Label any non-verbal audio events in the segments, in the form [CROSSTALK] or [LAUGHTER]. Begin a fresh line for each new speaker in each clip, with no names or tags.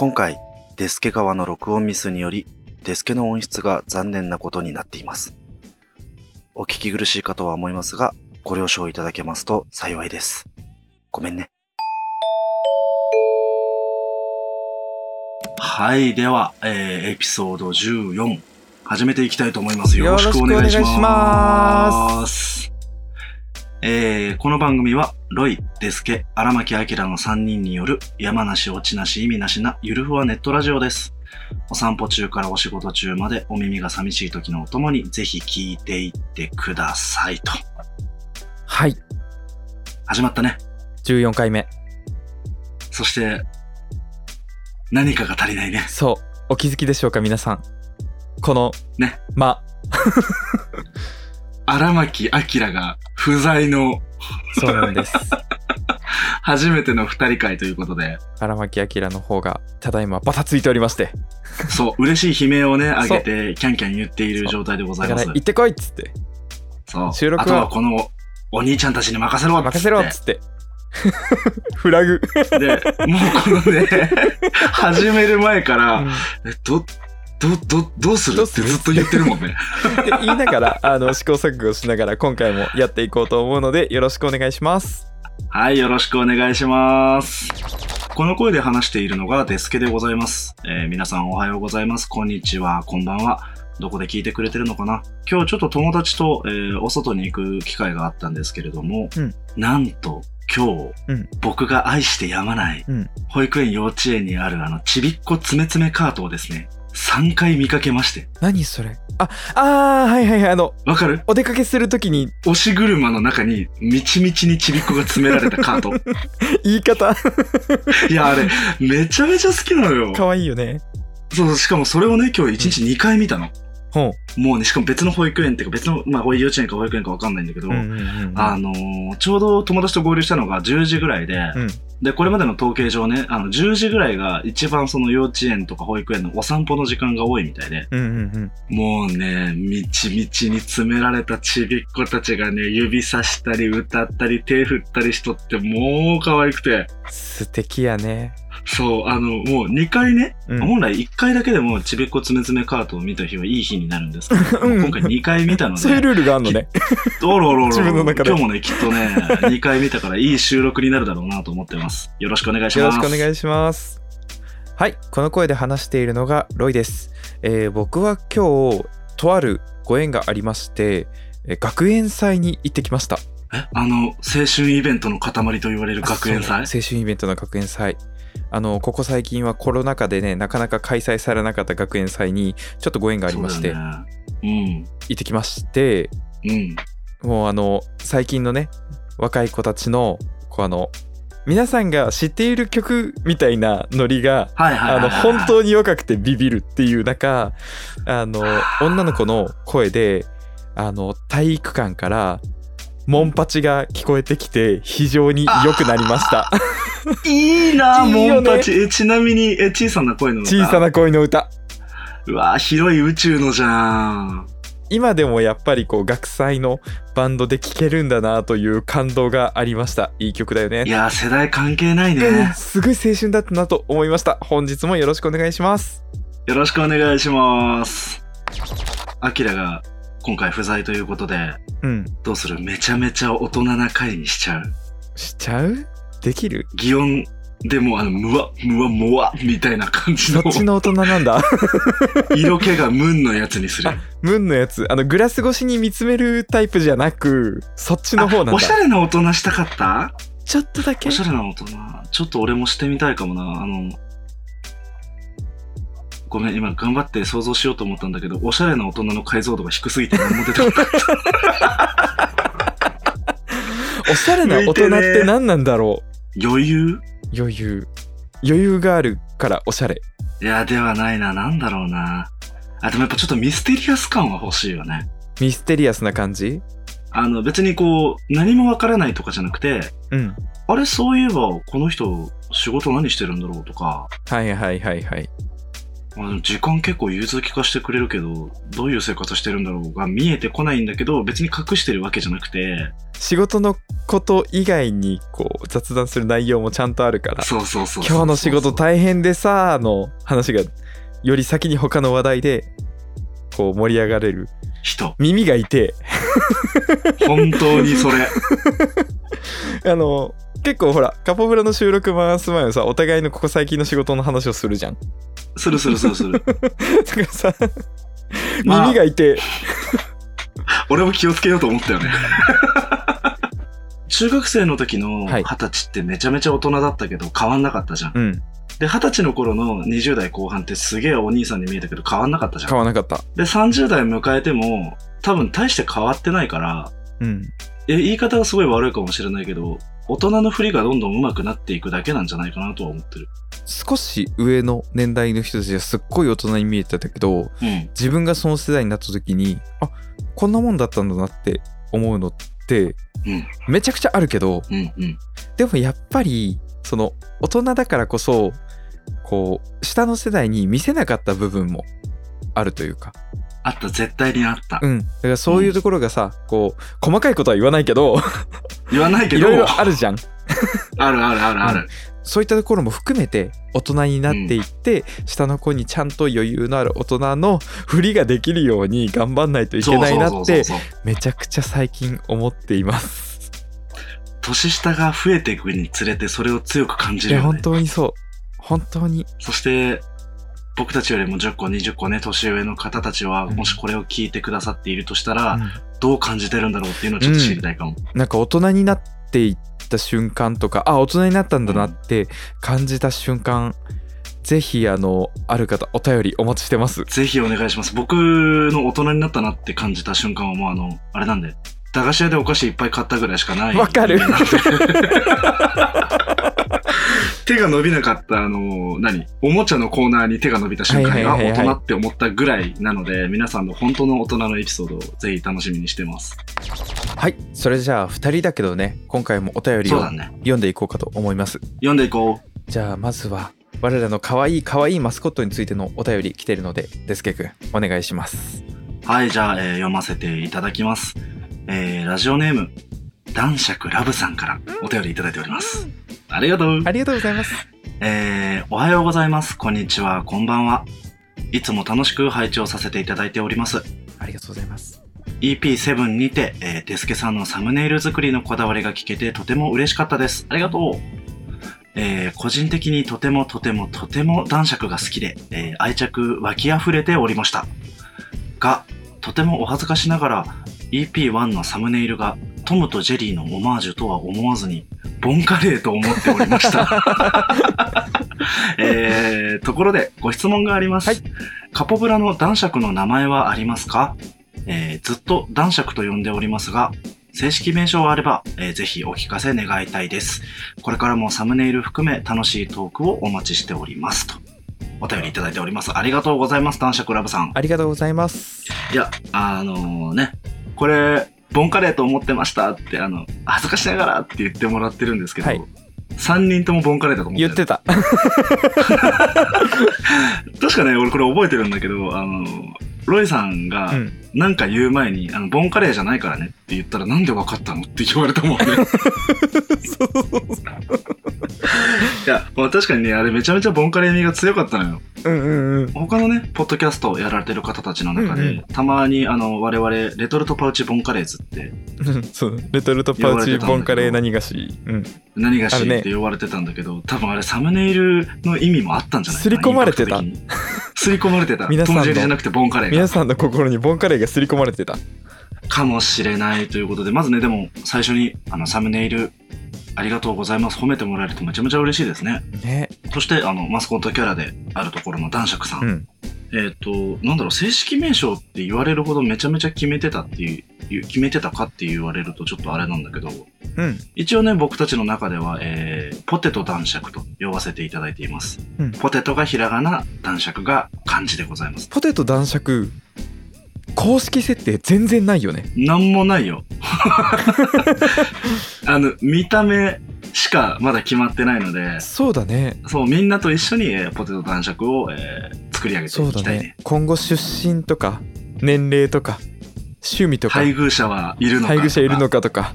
今回、デスケ側の録音ミスにより、デスケの音質が残念なことになっています。お聞き苦しいかとは思いますが、ご了承いただけますと幸いです。ごめんね。はい、では、えーエピソード14、始めていきたいと思います。よろしくお願いし
よろしくお願
ま。
いし
えーこの番組は、ロイ、デスケ、荒牧明の3人による山梨落ちなし意味なしなゆるふわネットラジオです。お散歩中からお仕事中までお耳が寂しい時のお供にぜひ聞いていってくださいと。
はい。
始まったね。
14回目。
そして、何かが足りないね。
そう。お気づきでしょうか、皆さん。この、
ね。
ま、[LAUGHS]
荒牧明が不在の
そうなんです。[LAUGHS]
初めての二人会ということで、
荒牧明の方が、ただいまバタついておりまして。
そう、嬉しい悲鳴をね、上げて、キャンキャン言っている状態でございます。
行ってこいっつって。
そう。
収録は
あとはこの、お兄ちゃんたちに任せろっつって
任せろっつって。[LAUGHS] フラグ。
で、もうこのね、[LAUGHS] 始める前から、え、ど、ど、ど、どうする？
どうする？
ってずっと言ってるもんね。
っ [LAUGHS] て言いながら、あの、試行錯誤しながら、今回もやっていこうと思うので、よろしくお願いします。
はい、よろしくお願いします。この声で話しているのがデスケでございます。えー皆さんおはようございます。こんにちは、こんばんは。どこで聞いてくれてるのかな？今日ちょっと友達と、えーお外に行く機会があったんですけれども、
うん
なんと今日、
うん
僕が愛してやまない、
うん
保育園幼稚園にあるあのちびっこつめつめカートをですね、3回見かけまして。
何それ？あ、あー、はいはいはい。あの、
わかる？
お出かけするときに、
押し車の中に、みちみちにちびっこが詰められたカート。[LAUGHS]
言い方、
いや、あれ、めちゃめちゃ好きなのよ。
かわいいよね。
そう、しかもそれをね、今日1日2回見たの。
ほ
もうね、しかも別の保育園っていうか、別の、まあ、幼稚園か保育園かわかんないんだけど。あのーちょうど友達と合流したのが10時ぐらいで、
うん
で、これまでの統計上ね、あの、10時ぐらいが一番その幼稚園とか保育園のお散歩の時間が多いみたいで、
うんうんうん。
もうね、みちみちに詰められたちびっ子たちがね、指さしたり歌ったり手振ったりしとって、もう可愛くて、
素敵やね。
そう、あの、もう2回ね、
うん。
本来1回だけでもちびっこつめつめカートを見た日はいい日になるんですけど、[LAUGHS]
うん
今回2回見たので、[LAUGHS]
そういうルールがあるのね。
おろおろおろ今日もね、きっとね、[LAUGHS] 2回見たからいい収録になるだろうなと思ってます。よろしくお願いし
よ
ます。
ろしくお願いします。はい、この声で話しているのがロイです。えー僕は今日、とあるご縁がありまして、えー学園祭に行ってきました。
えあの、青春イベントの塊と言われる学園祭？
青春イベントの学園祭。あの、ここ最近はコロナ禍でね、なかなか開催されなかった学園祭にちょっとご縁がありまして、
そうだね
行ってきまして、
うん。うん。
もうあの、最近のね、若い子たちの、こうあの、皆さんが知っている曲みたいなノリが、あの
はい。
本当に若くてビビるっていう中あの女の子の声であの体育館からモンパチが聞こえてきて非常に良くなりました
いいな、[LAUGHS]
いいよね
モンパチ。え、ちなみに、え、小さな声の歌
小さ。な恋の歌
うわ広い宇宙のじゃん。
今でもやっぱりこう学祭のバンドで聴けるんだなという感動がありましたいい曲だよね
いや、世代関係ない
うん
ね。
すごい青春だったなと思いました本日もよろしくお願いします
よろしくお願いします。アキラが今回不在ということで、
うん。
どうする？めちゃめちゃ大人な回にしちゃう。
しちゃう？できる？
擬音でもあの、むわ、むわ、もわ、みたいな感じの。
そっちの大人なんだ。[LAUGHS]
色気がムンのやつにする。
ムンのやつ。あのグラス越しに見つめるタイプじゃなくそっちの方なんだ。
あおしゃれな大人したかった？
ちょっとだけ。
おしゃれな大人。ちょっと俺もしてみたいかもな。あの、ごめん、今頑張って想像しようと思ったんだけど、おしゃれな大人の解像度が低すぎて何も出てこなかった。[LAUGHS]
おしゃれな大人って何なんだろ
余裕？
う余裕余裕があるからおしゃれ
いや、ではないな。なんだろうな。あ、でもやっぱちょっとミステリアス感は欲しいよね。
ミステリアスな感じ？
あの、別にこう、何もわからないとかじゃなくて、
うん
あれ、そういえば、この人、仕事何してるんだろうとか、
はいはいはいはい
まあ、時間結構融通きかしてくれるけど、どういう生活してるんだろうが見えてこないんだけど、別に隠してるわけじゃなくて、
仕事のこと以外にこう雑談する内容もちゃんとあるから
そうそうそうそう
今日の仕事大変でさーの話がより先に他の話題でこう盛り上がれる
人。
耳がいて [LAUGHS]
本当にそれ。
あの結構ほらカポブラの収録回す前はさお互いのここ最近の仕事の話をするじゃん
するするするする。[LAUGHS]
だからさ
まあ
耳がいて、
俺も気をつけようと思ったよね。[LAUGHS] 中学生の時の
はい
二十歳ってめちゃめちゃ大人だったけど変わんなかったじゃん。
うん
で、二十歳の頃の20代後半ってすげえお兄さんに見えたけど変わんなかったじゃん。
買わなかった
で、30代迎えても多分大して変わってないから、
うん
え、言い方がすごい悪いかもしれないけど、大人の振りがどんどん上手くなっていくだけなんじゃないかなとは思ってる。
少し上の年代の人たちがすっごい大人に見えてたけど
うん。
自分がその世代になった時にあこんなもんだったんだなって思うのって
うん。
めちゃくちゃあるけど
うん。うん。
でもやっぱりその大人だからこそこう下の世代に見せなかった部分もあるというか
あった、絶対にあった。
うん。だからそういうところがさこう細かいことは言わないけど [LAUGHS]
言わないけど、
いろいろあるじゃん。[LAUGHS]
あるあるあるある。
そういったところも含めて大人になっていって、下の子にちゃんと余裕のある大人の振りができるように頑張んないといけないなってめちゃくちゃ最近思っています。
年下が増えていくにつれてそれを強く感じるよね。
当にそう。本当に。
そして、僕たちよりも10個、20個ね、年上の方たちは、
うん
もしこれを聞いてくださっているとしたら、
うん
どう感じてるんだろうっていうのをちょっと知りたいかも。
なんか大人になっていった瞬間とかあ大人になったんだなって感じた瞬間、ぜひあのある方お便りお待ちしてます
ぜひお願いします。僕の大人になったなって感じた瞬間はもうあの、あれなんで、駄菓子屋でお菓子いっぱい買ったぐらいしかない。
わかる [LAUGHS]
手が伸びなかった、あの、何？おもちゃのコーナーに手が伸びた瞬間が
はいはいはいはい
大人って思ったぐらいなので、皆さんの本当の大人のエピソードをぜひ楽しみにしてます。
はいそれじゃあ2人だけどね今回もお便りを
そうだね。
読んでいこうかと思います
読んでいこう。
じゃあまずは我らの可愛い可愛いマスコットについてのお便り来てるのでデスケ君お願いします
はい、じゃあ、えー読ませていただきます。えー、ラジオネーム、男爵ラブさんからお便りいただいております。ありがとう。
ありがとうございます
えー、おはようございます。こんにちは、こんばんは。いつも楽しく拝聴させていただいております。
ありがとうございます
EP7 にて、えー、デスケさんのサムネイル作りのこだわりが聞けてとても嬉しかったです。ありがとう。えー、個人的にとてもとてもとても男爵が好きで、えー愛着湧き溢れておりました。が、とてもお恥ずかしながら EP1 のサムネイルがトムとジェリーのオマージュとは思わずに、ボンカレーと思っておりました。[LAUGHS] えー、ところでご質問があります。
はい
カポブラの男爵の名前はありますか？えーずっと男爵と呼んでおりますが、正式名称があれば、えーぜひお聞かせ願いたいです。これからもサムネイル含め楽しいトークをお待ちしております。と。お便りいただいております。ありがとうございます、男爵ラブさん。
ありがとうございます
いや、あのね、これ、ボンカレーと思ってましたって、あの、恥ずかしながらって言ってもらってるんですけど、
はい。
3人ともボンカレーだと思ってる
言ってた。[LAUGHS]
確かね、俺これ覚えてるんだけど、あの、ロイさんが
うん
なんか言う前に、あの、ボンカレーじゃないからねって言ったらなんでわかったのって言われたもんね。いや、まあ確かにね、あれめちゃめちゃボンカレー味が強かったのよ。
うんうんうん
他のね、ポッドキャストをやられてる方たちの中で、
うんうん
たまにあの、我々、レトルトパウチボンカレーズって、
うん [LAUGHS] そうレトルトパウチボンカレー何菓子うん
何がしって呼ばれてたんだけど、多分あれサムネイルの意味もあったんじゃないかな。
刷り込まれてた
インパクト的に刷り込まれてた。
皆さんの
トムジェリーじゃなくてボンカレーが
皆。さんの心にボンカレーが刷り込まれてた
かもしれないということで、まずね、でも最初にあのサムネイルありがとうございます。褒めてもらえるとめちゃめちゃ嬉しいですね。
ね
そして、あの、マスコットキャラであるところの男爵さん。
うん
えっ、と、なんだろう、正式名称って言われるほどめちゃめちゃ決めてたっていう、決めてたかって言われるとちょっとあれなんだけど、
うん
一応ね、僕たちの中では、えー、ポテト男爵と呼ばせていただいています。
うん
ポテトがひらがな、男爵が漢字でございます。
ポテト男爵公式設定全然ないよね。
なんもないよ。[LAUGHS] あの、見た目しかまだ決まってないので、
そうだね。
そう、みんなと一緒に、えーポテト男爵を、えー作り上げて
そうだ
いきたいね。
ね。今後出身とか年齢とか趣味とか
配偶者はいるのか
配偶者いるの
か
かとか。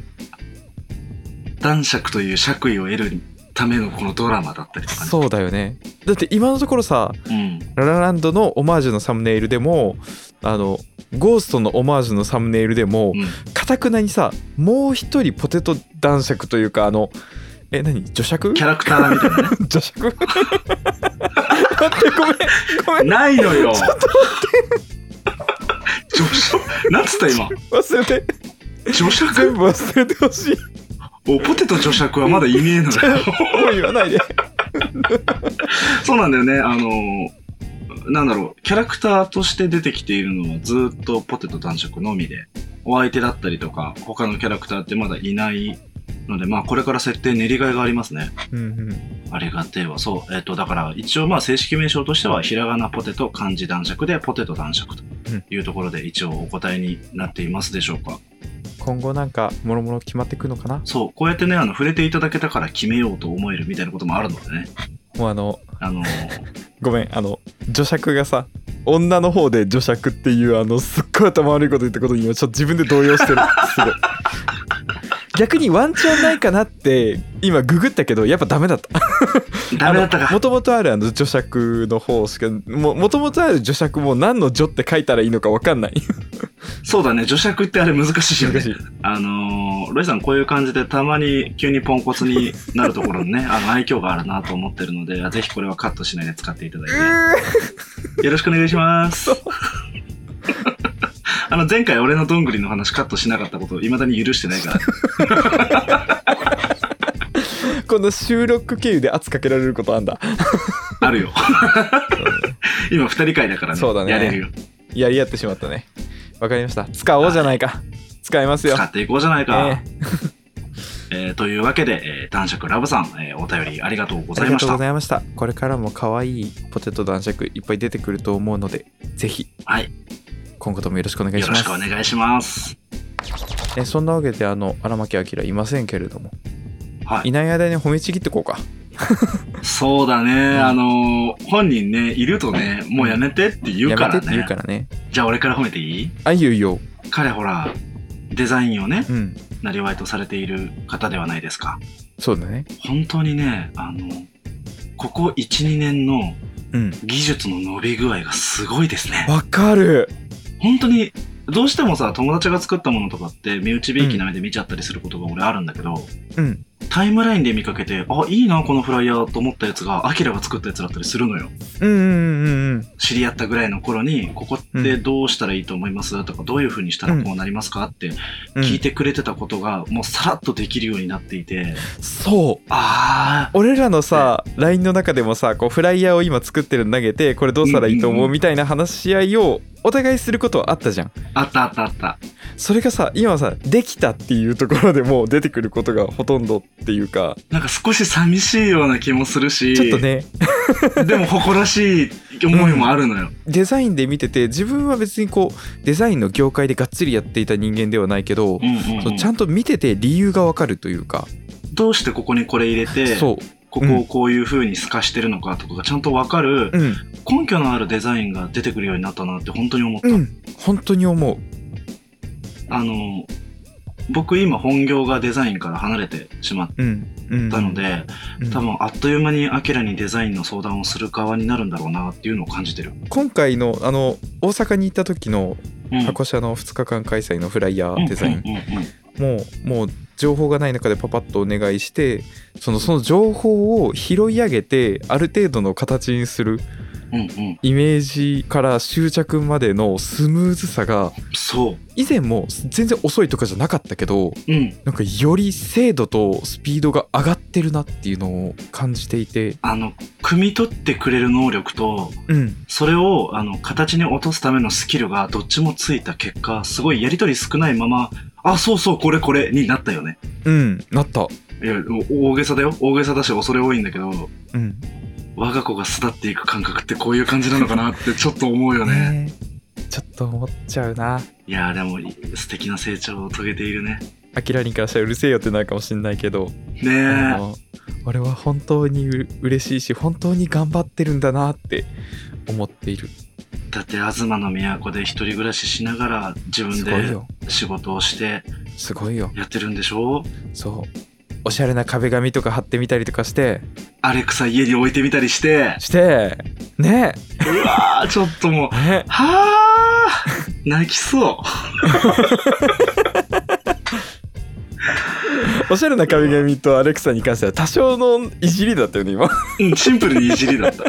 男爵という爵位を得るためのこのドラマだったりとかね。
そうだよね。だって今のところさ
うん。
ララランドのオマージュのサムネイルでもあのゴーストのオマージュのサムネイルでも
うん。
かたくなにさもう一人ポテト男爵というかあのえ何？女爵？
キャラクターみたいなね。[LAUGHS]
女爵？[LAUGHS] 待ってごめんごめん。
ないのよ。女爵？なんつった今？
忘れて。
女爵？
全部忘れてほしい。
おポテト女爵はまだいねえのよ。
もう言わないで。[LAUGHS]
そうなんだよね。あのなんだろうキャラクターとして出てきているのはずっとポテト男爵のみでお相手だったりとか他のキャラクターってまだいないのでまあこれから設定練りがいがありますね
うんうん
ありがてえわ。そう。えっ、と、だから、一応、まあ、正式名称としては、ひらがなポテト、漢字男爵で、ポテト男爵というところで、一応お答えになっていますでしょうか。
今後なんかもろもろ決まってくのかな？
そう。こうやってね、あの、触れていただけたから決めようと思えるみたいなこともあるのでね。
もうあの
あのー。[LAUGHS]
ごめんあの女爵がさ女の方で女爵っていうあのすっごい頭悪いこと言ったことに今ちょっと自分で動揺してる。すごい逆にワンチャンないかなって今ググったけどやっぱダメだった
ダメだったか。
もともとあるあの女爵の方しかもともとある女爵も何の女って書いたらいいのか分かんない
そうだね。女爵ってあれ難しいよね
難。しい
あのーロイさんこういう感じでたまに急にポンコツになるところにね、あの、愛嬌があるなと思ってるので、ぜひこれはカットしないで使っていただいて。よろしくお願いします。[LAUGHS] あの、前回俺のどんぐりの話カットしなかったことを未だに許してないから。[LAUGHS]
この収録経由で圧かけられることあんだ [LAUGHS]
あるよ。今二人会だからね。
そうだね
やれるよ。
やり合ってしまったねわかりました使おうじゃないか使いますよ
使っていこうじゃないか。
え
えーというわけで、えー男爵ラブさん、えーお便りありがとうご
ありがとうご
ざいました。
ざいましたこれからも可愛いポテト男爵いっぱい出てくると思うのでぜひ
はい。
今後ともよろしくお願いし
よろし
ます
くお願いします。
えそんなわけであの荒牧明いませんけれども
はい
い。ない間に褒めちぎってこうか
そうだね。あのー本人ね、いるとね、もうやめてって言うから
やめてって言う
ね。
からね
じゃあ俺から褒めていい？
あいいよいいよ
彼ほら、デザインをね、
うん
なりわいとされている方ではないですか。
そうだね
本当にね、あの、ここ1、2年の
うん
技術の伸び具合がすごいですね。
わかる
本当に、どうしてもさ、友達が作ったものとかって、身内びいきな目で見ちゃったりすることが俺あるんだけど、
うん。
タイムラインで見かけて、あ、いいな、このフライヤーと思ったやつが、アキラが作ったやつだったりするのよ。
うんうんうんうん。
知り合ったぐらいの頃に、ここってどうしたらいいと思います？とか、どういう風にしたらこうなりますか？って
うん。
聞いてくれてたことが、もうさらっとできるようになっていて、
そう。
あ
俺らのさ LINE の中でもさこうフライヤーを今作ってるの投げてこれどうしたらいいと
う？んうんう
思うん。みたいな話し合いをお互いすることはあったじゃん。
ー、あったあったあった。
それがさ今さできたっていうところでもう出てくることがほとんどっていうか
なんか少し寂しいような気もするし、
ちょっとね。[LAUGHS]
でも誇らしい思いもあるのよ。
デザインで見てて自分は別にこうデザインの業界でがっつりやっていた人間ではないけど、
うんうんうん。
ちゃんと見てて理由がわかるというか、
どうしてここにこれ入れて、
そう。
ここをこういう風に透かしてるのかとかがちゃんとわかる
うん。
根拠のあるデザインが出てくるようになったなって本当に思った。
うん。本当に思う。
あの、僕今本業がデザインから離れてしまっ
うんうん。
たので、
うん。
多分あっという間にアキラにデザインの相談をする側になるんだろうなっていうのを感じてる。
今回のあの大阪に行った時の
うん。
箱車の2日間開催のフライヤーデザイン、
うんうんうんうん。
もうもう情報がない中でパパッとお願いしてそのその情報を拾い上げてある程度の形にする。
うんうん
イメージから執着までのスムーズさが
そ
以前も全然遅いとかじゃなかったけど
う。うん。
なんかより精度とスピードが上がってるなっていうのを感じていて
あの、汲み取ってくれる能力と、
うん
それを、あの、形に落とすためのスキルがどっちもついた結果、すごいやりとり少ないまま、あ、そうそう、これこれになったよね。
うんなった
いや、お大げさだよ。大げさだし恐れ多いんだけど、
うん
我が子が巣立っていく感覚ってこういう感じなのかなってちょっと思うよね。
ねちょっと思っちゃうな。い
やーでも素敵な成長を遂げているね。
アキラリンからしたらうるせえよってなるかもしんないけど。
ねえ。
俺は本当にう嬉しいし本当に頑張ってるんだなって思っている。
だって東の都で一人暮らししながら自分で仕事をして
すごいよ。
やってるんでしょ？
そうおしゃれな壁紙とか貼ってみたりとかして
アレクサ家に置いてみたりして
してね。
うわーちょっともう
ね。
はあ泣きそう [LAUGHS] [LAUGHS]
おしゃれな壁紙とアレクサに関しては多少のいじりだったよね今。
うんシンプルにいじりだった。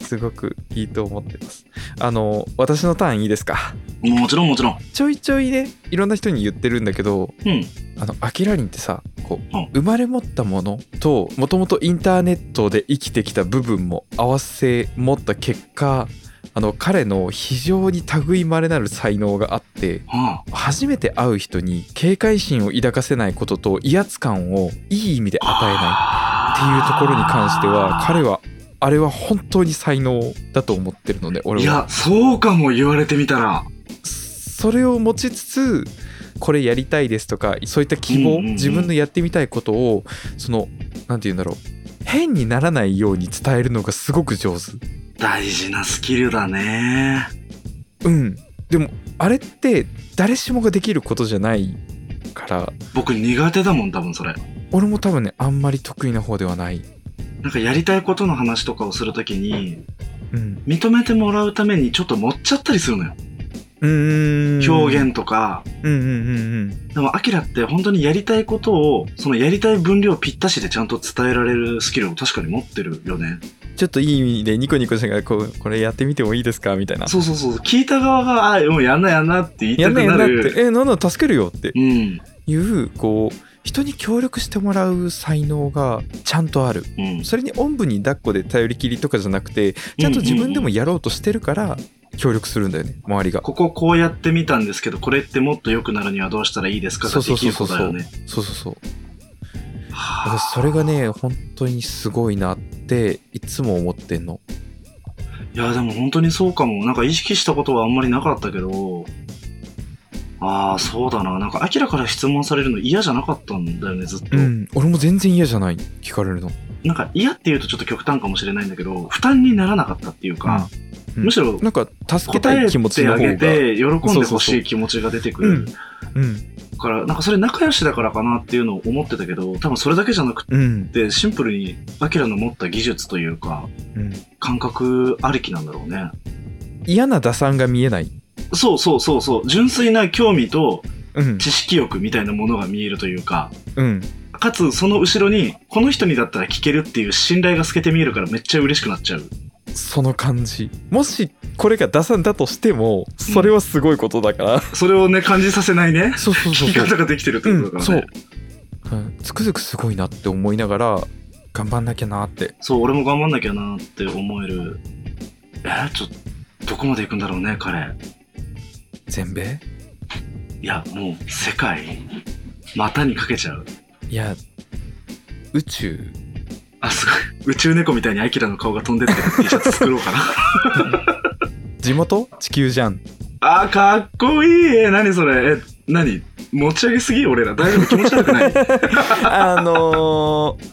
[LAUGHS]
すごくいいと思ってます。あの私のターンいいですか？
もちろんもちろん。
ちょいちょいねいろんな人に言ってるんだけど
うん。
あのアキラリンってさこう、
うん。
生まれ持ったものともともとインターネットで生きてきた部分も合わせ持った結果あの彼の非常に類いまれなる才能があって
は
初めて会う人に警戒心を抱かせないことと威圧感をいい意味で与えない
あ
っていうところに関しては彼はあれは本当に才能だと思ってるので俺は。
いやそうかも言われてみたら。
それを持ちつつこれやりたいですとかそういった希望、自分のやってみたいことをその何て言うんだろう。変にならないように伝えるのがすごく上手
大事なスキルだね。
うん。でもあれって誰しもができることじゃないから。
僕苦手だもん多分それ。
俺も多分ねあんまり得意な方ではない。
なんかやりたいことの話とかをするときに
うん。
認めてもらうためにちょっと持っちゃったりするのよ。
うーん。
表現とか、
うんうんうんうん。
でもアキラって本当にやりたいことをそのやりたい分量ぴったしでちゃんと伝えられるスキルを確かに持ってるよね
ちょっといい意味でニコニコしながらこうこれやってみてもいいですか？みたいな。
そうそうそう。聞いた側があもうやんなやんなって言い
や
たく
んなやん。なっ
なる
てえなん。だ助けるよって
うん。
いうこう人に協力してもらう才能がちゃん。とある
うん。
それにおん。ぶに抱っこで頼りきりとかじゃなくてちゃん。と自分でもやろうとしてるから協力するん。だよね周りが
こここうやってみたん。ですけどこれってもっと良くなるにはどうしたらいいですかが
そうそうそうそうそうそうそうそれがね本当にすごいなっていつも思ってんの？
いやでも本当にそうかも。なんか意識したことはあんまりなかったけど。ああそうだな。なんかアキラから質問されるの嫌じゃなかったんだよねずっと、
うん。俺も全然嫌じゃない。聞かれるの。
なんか嫌っていうとちょっと極端かもしれないんだけど負担にならなかったっていうか、
うん
むしろ
なんか助けたい気持ち
てあげ
の方が。
て喜んでほしい気持ちが出てくる
うん。
からなんかそれ仲良しだからかなっていうのを思ってたけど多分それだけじゃなく
うん。
てシンプルにアキラの持った技術というか
うん。
感覚ありきなんだろうね。
嫌な打算が見えない。
そうそうそうそう。純粋な興味と
うん。
知識欲みたいなものが見えるというか
うん。
かつその後ろにこの人にだったら聞けるっていう信頼が透けて見えるからめっちゃ嬉しくなっちゃう
その感じ。もしこれが打算だとしてもそれはすごいことだから、
それをね感じさせないね。
そうそうそう。そう
聞き方ができてるってことだからね、
そう、うん、つくづくすごいなって思いながら頑張んなきゃなって。
そう、俺も頑張んなきゃなって思える。えー、ちょっと、どこまで行くんだろうね、彼。
全米？
いや、もう、世界、股にかけちゃう。
いや宇宙
あ、すごい。宇宙猫みたいにアキラの顔が飛んでってる T シャツ作ろうかな。[LAUGHS]
地元？地球じゃん
あ、かっこいい。え、何それ？え、何？持ち上げすぎ？俺ら。大丈夫？気持ち悪くない？[LAUGHS]
あのー、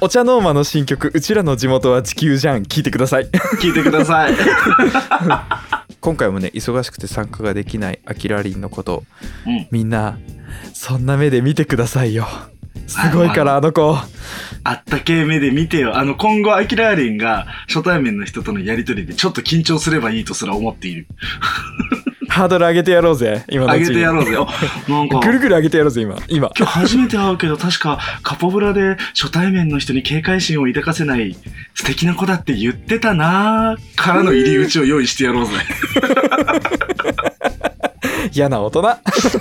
お茶ノーマの新曲「うちらの地元は地球じゃん」聞いてください
聞いてください。[LAUGHS]
今回もね忙しくて参加ができないアキラリンのこと
うん。
みんなそんな目で見てくださいよすごいからあの子
あったけえ目で見てよ。あの、今後、アキラーリンが初対面の人とのやりとりでちょっと緊張すればいいとすら思っている。
ハードル上げてやろうぜ今の
あげ
うちに
てやろうぜ。[LAUGHS] あなんか。
ぐるぐる上げてやろうぜ今今
今日初めて会うけど確かカポブラで初対面の人に警戒心を抱かせない素敵な子だって言ってたなーからの入り口を用意してやろうぜ。[LAUGHS]
嫌な大人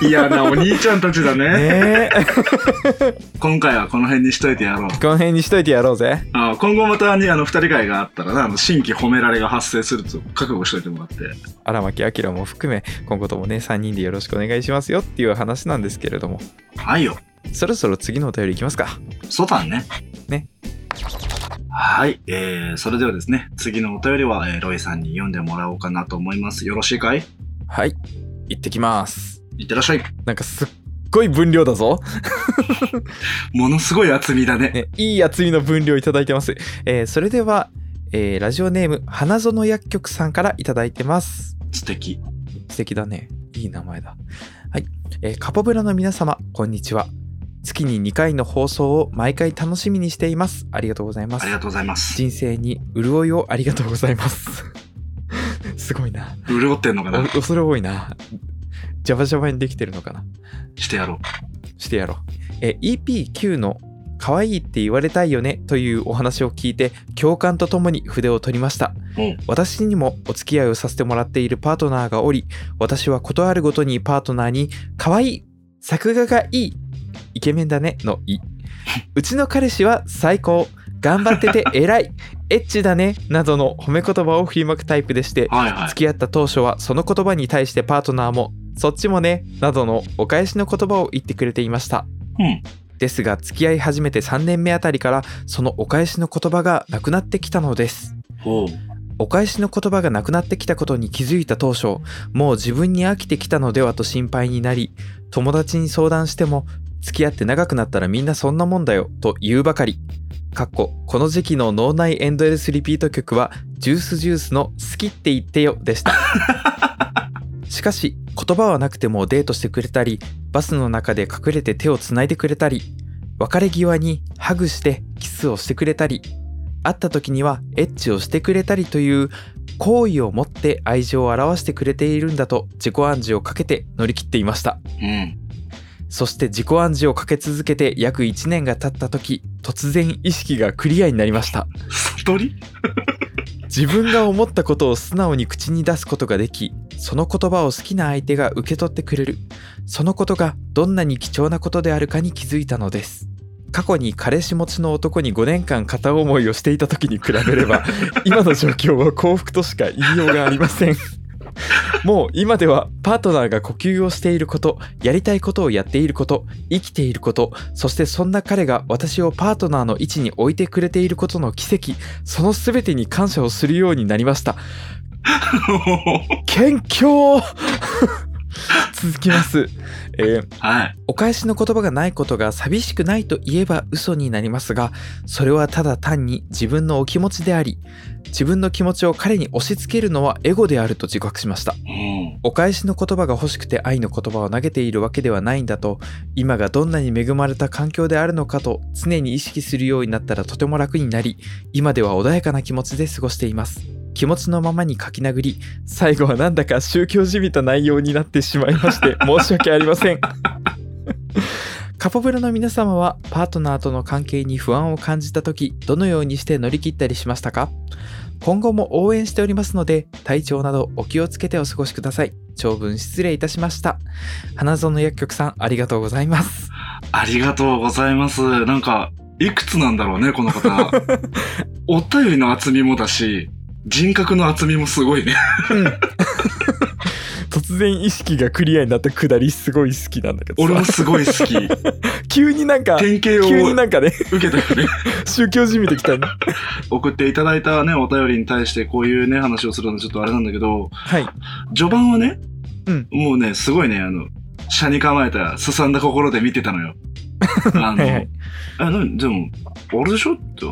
嫌なお兄ちゃんたちだね。
ねえ
今回はこの辺にしといてやろう。
この辺にしといてやろうぜ
あ今後またにあの二人会があったらな、あの新規褒められが発生すると覚悟しといてもらって。
荒牧明も含め今後ともね3人でよろしくお願いしますよっていう話なんですけれども
はいよ。
そろそろ次のお便りいきますか
そうだね。
ね。
はい。えー、それではですね、次のお便りは、えーロイさんに読んでもらおうかなと思います。よろしいかい？
はい行ってきます
いってらっしゃい。
なんかすっごい分量だぞ [LAUGHS]
ものすごい厚みだね。
ね、いい厚みの分量いただいてます。えーそれでは、えーラジオネーム花園薬局さんからいただいてます
素敵。
素敵だねいい名前だはい、えーカポブラの皆様こんにちは月に2回の放送を毎回楽しみにしていますありがとうございます
ありがとうございます。
人生に潤いをありがとうございますすごいな。
潤ってんのかな？
お恐れ多いな。ジャバジャバにできてるのかな？
してやろ
してやろう。えー EP9 の可愛いって言われたいよね？というお話を聞いて共感とともに筆を取りました。
う。うん。
私にもお付き合いをさせてもらっているパートナーがおり私はことあるごとにパートナーに可愛い作画がいいイケメンだねのい。うちの彼氏は最高。頑張ってて偉いエッチだねなどの褒め言葉を振りまくタイプでして
はいはい。
付き合った当初はその言葉に対してパートナーもそっちもねなどのお返しの言葉を言ってくれていました
うん。
ですが付き合い始めて3年目あたりからそのお返しの言葉がなくなってきたのです
ほう。
お返しの言葉がなくなってきたことに気づいた当初もう自分に飽きてきたのではと心配になり友達に相談しても付き合って長くなったらみんなそんなもんだよと言うばかり。かっここの時期の脳内エンドレスリピート曲はジュースジュースの好きって言ってよでした。[LAUGHS] しかし言葉はなくてもデートしてくれたりバスの中で隠れて手をつないでくれたり別れ際にハグしてキスをしてくれたり会った時にはエッチをしてくれたりという好意を持って愛情を表してくれているんだと自己暗示をかけて乗り切っていました。
うん。
そして自己暗示をかけ続けて約1年が経った時突然意識がクリアになりました。
悟り [LAUGHS]
自分が思ったことを素直に口に出すことができその言葉を好きな相手が受け取ってくれる。そのことがどんなに貴重なことであるかに気づいたのです。過去に彼氏持ちの男に5年間片思いをしていた時に比べれば [LAUGHS] 今の状況は幸福としか言いようがありません [LAUGHS] もう今ではパートナーが呼吸をしていることやりたいことをやっていること生きていることそしてそんな彼が私をパートナーの位置に置いてくれていることの奇跡その全てに感謝をするようになりました。[LAUGHS] 謙虚。[LAUGHS] 続きます、えー
はい。
お返しの言葉がないことが寂しくないと言えば嘘になりますがそれはただ単に自分のお気持ちであり自分の気持ちを彼に押し付けるのはエゴであると自覚しました。
うん。
お返しの言葉が欲しくて愛の言葉を投げているわけではないんだと今がどんなに恵まれた環境であるのかと常に意識するようになったらとても楽になり今では穏やかな気持ちで過ごしています。気持ちのままに書き殴り最後はなんだか宗教じみた内容になってしまいまして [LAUGHS] 申し訳ありません。カポブラの皆様はパートナーとの関係に不安を感じた時どのようにして乗り切ったりしましたか？今後も応援しておりますので体調などお気をつけてお過ごしください長文失礼いたしました花園薬局さんありがとうございます
ありがとうございます。なんか、いくつなんだろうね、この方。[LAUGHS] お便りの厚みもだし、人格の厚みもすごいね。
突然意識がクリアになったくだりすごい好きなんだけど
俺も
さ
すごい好き。[LAUGHS]
急になんか
典型
急に
を
なんかね
受けたよね。[LAUGHS]
宗教じみてきたね
送っていただいたね、お便りに対してこういうね、話をするのはちょっとあれなんだけど、
はい
序盤はね、
うん
もうね、すごいね、あの、車に構えた、すさんだ心で見てたのよ。あの、[LAUGHS]
はいはい
え、なに、でも、あれでしょって、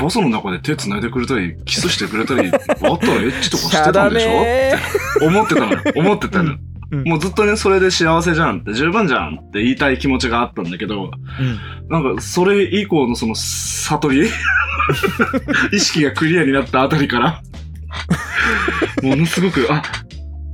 バスの中で手繋いでくれたり、キスしてくれたり、[LAUGHS] あったらエッチとかしてたんでしょ？
ね
思ってたの。よ。思ってたの。よ。
うん。
もうずっとね、それで幸せじゃんって、十分じゃんって言いたい気持ちがあったんだけど、
うん。
なんか、それ以降のその、悟り [LAUGHS] 意識がクリアになったあたりから、[LAUGHS] ものすごく、あ、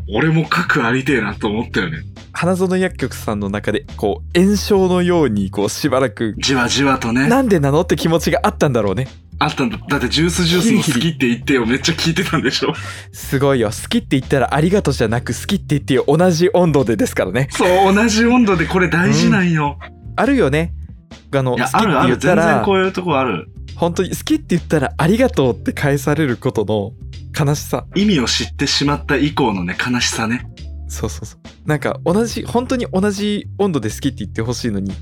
俺も核ありてえなと思ったよね。
花園薬局さんの中でこう炎症のようにこうしばらく
じわじわとね。
なんでなのって気持ちがあったんだろうね
あったんだ。だってジュースジュースの好きって言ってよ。めっちゃ聞いてたんでしょ。
すごいよ好きって言ったらありがとうじゃなく好きって言ってよ同じ温度でですからね
そう、同じ温度でこれ大事なんよ。
あるよねあの
いや、
好きって
あるある。
言った
全然
ら
こういうとこある。
本当に好きって言ったらありがとうって返されることの悲しさ。
意味を知ってしまった以降のね、悲しさね。
そうそうそう。なんか同じ本当に同じ温度で好きって言ってほしいのに。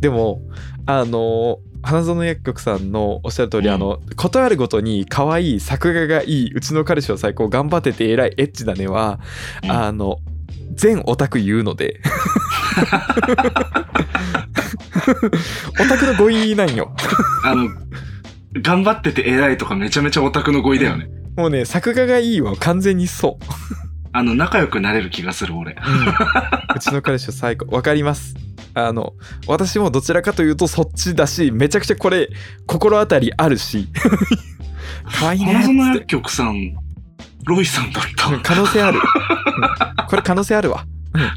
でもあの花園薬局さんのおっしゃる通り、
うん。
あのことあるごとに可愛い作画がいいうちの彼氏は最高頑張ってて偉いエッチだねは、
うん。
あの全オタク言うので。[LAUGHS] オタクの語彙なんよ。
あの、頑張ってて偉いとかめちゃめちゃオタクの語彙だよね。
もうね作画がいいは完全にそう。
あの、仲良くなれる気がする、俺。
うちの彼氏は最高。わかります。あの私もどちらかというとそっちだしめちゃくちゃこれ心当たりあるし。[LAUGHS] 可愛いね。
花園薬局さん、ロイさんだった。
うん可能性ある、うん。これ可能性あるわ。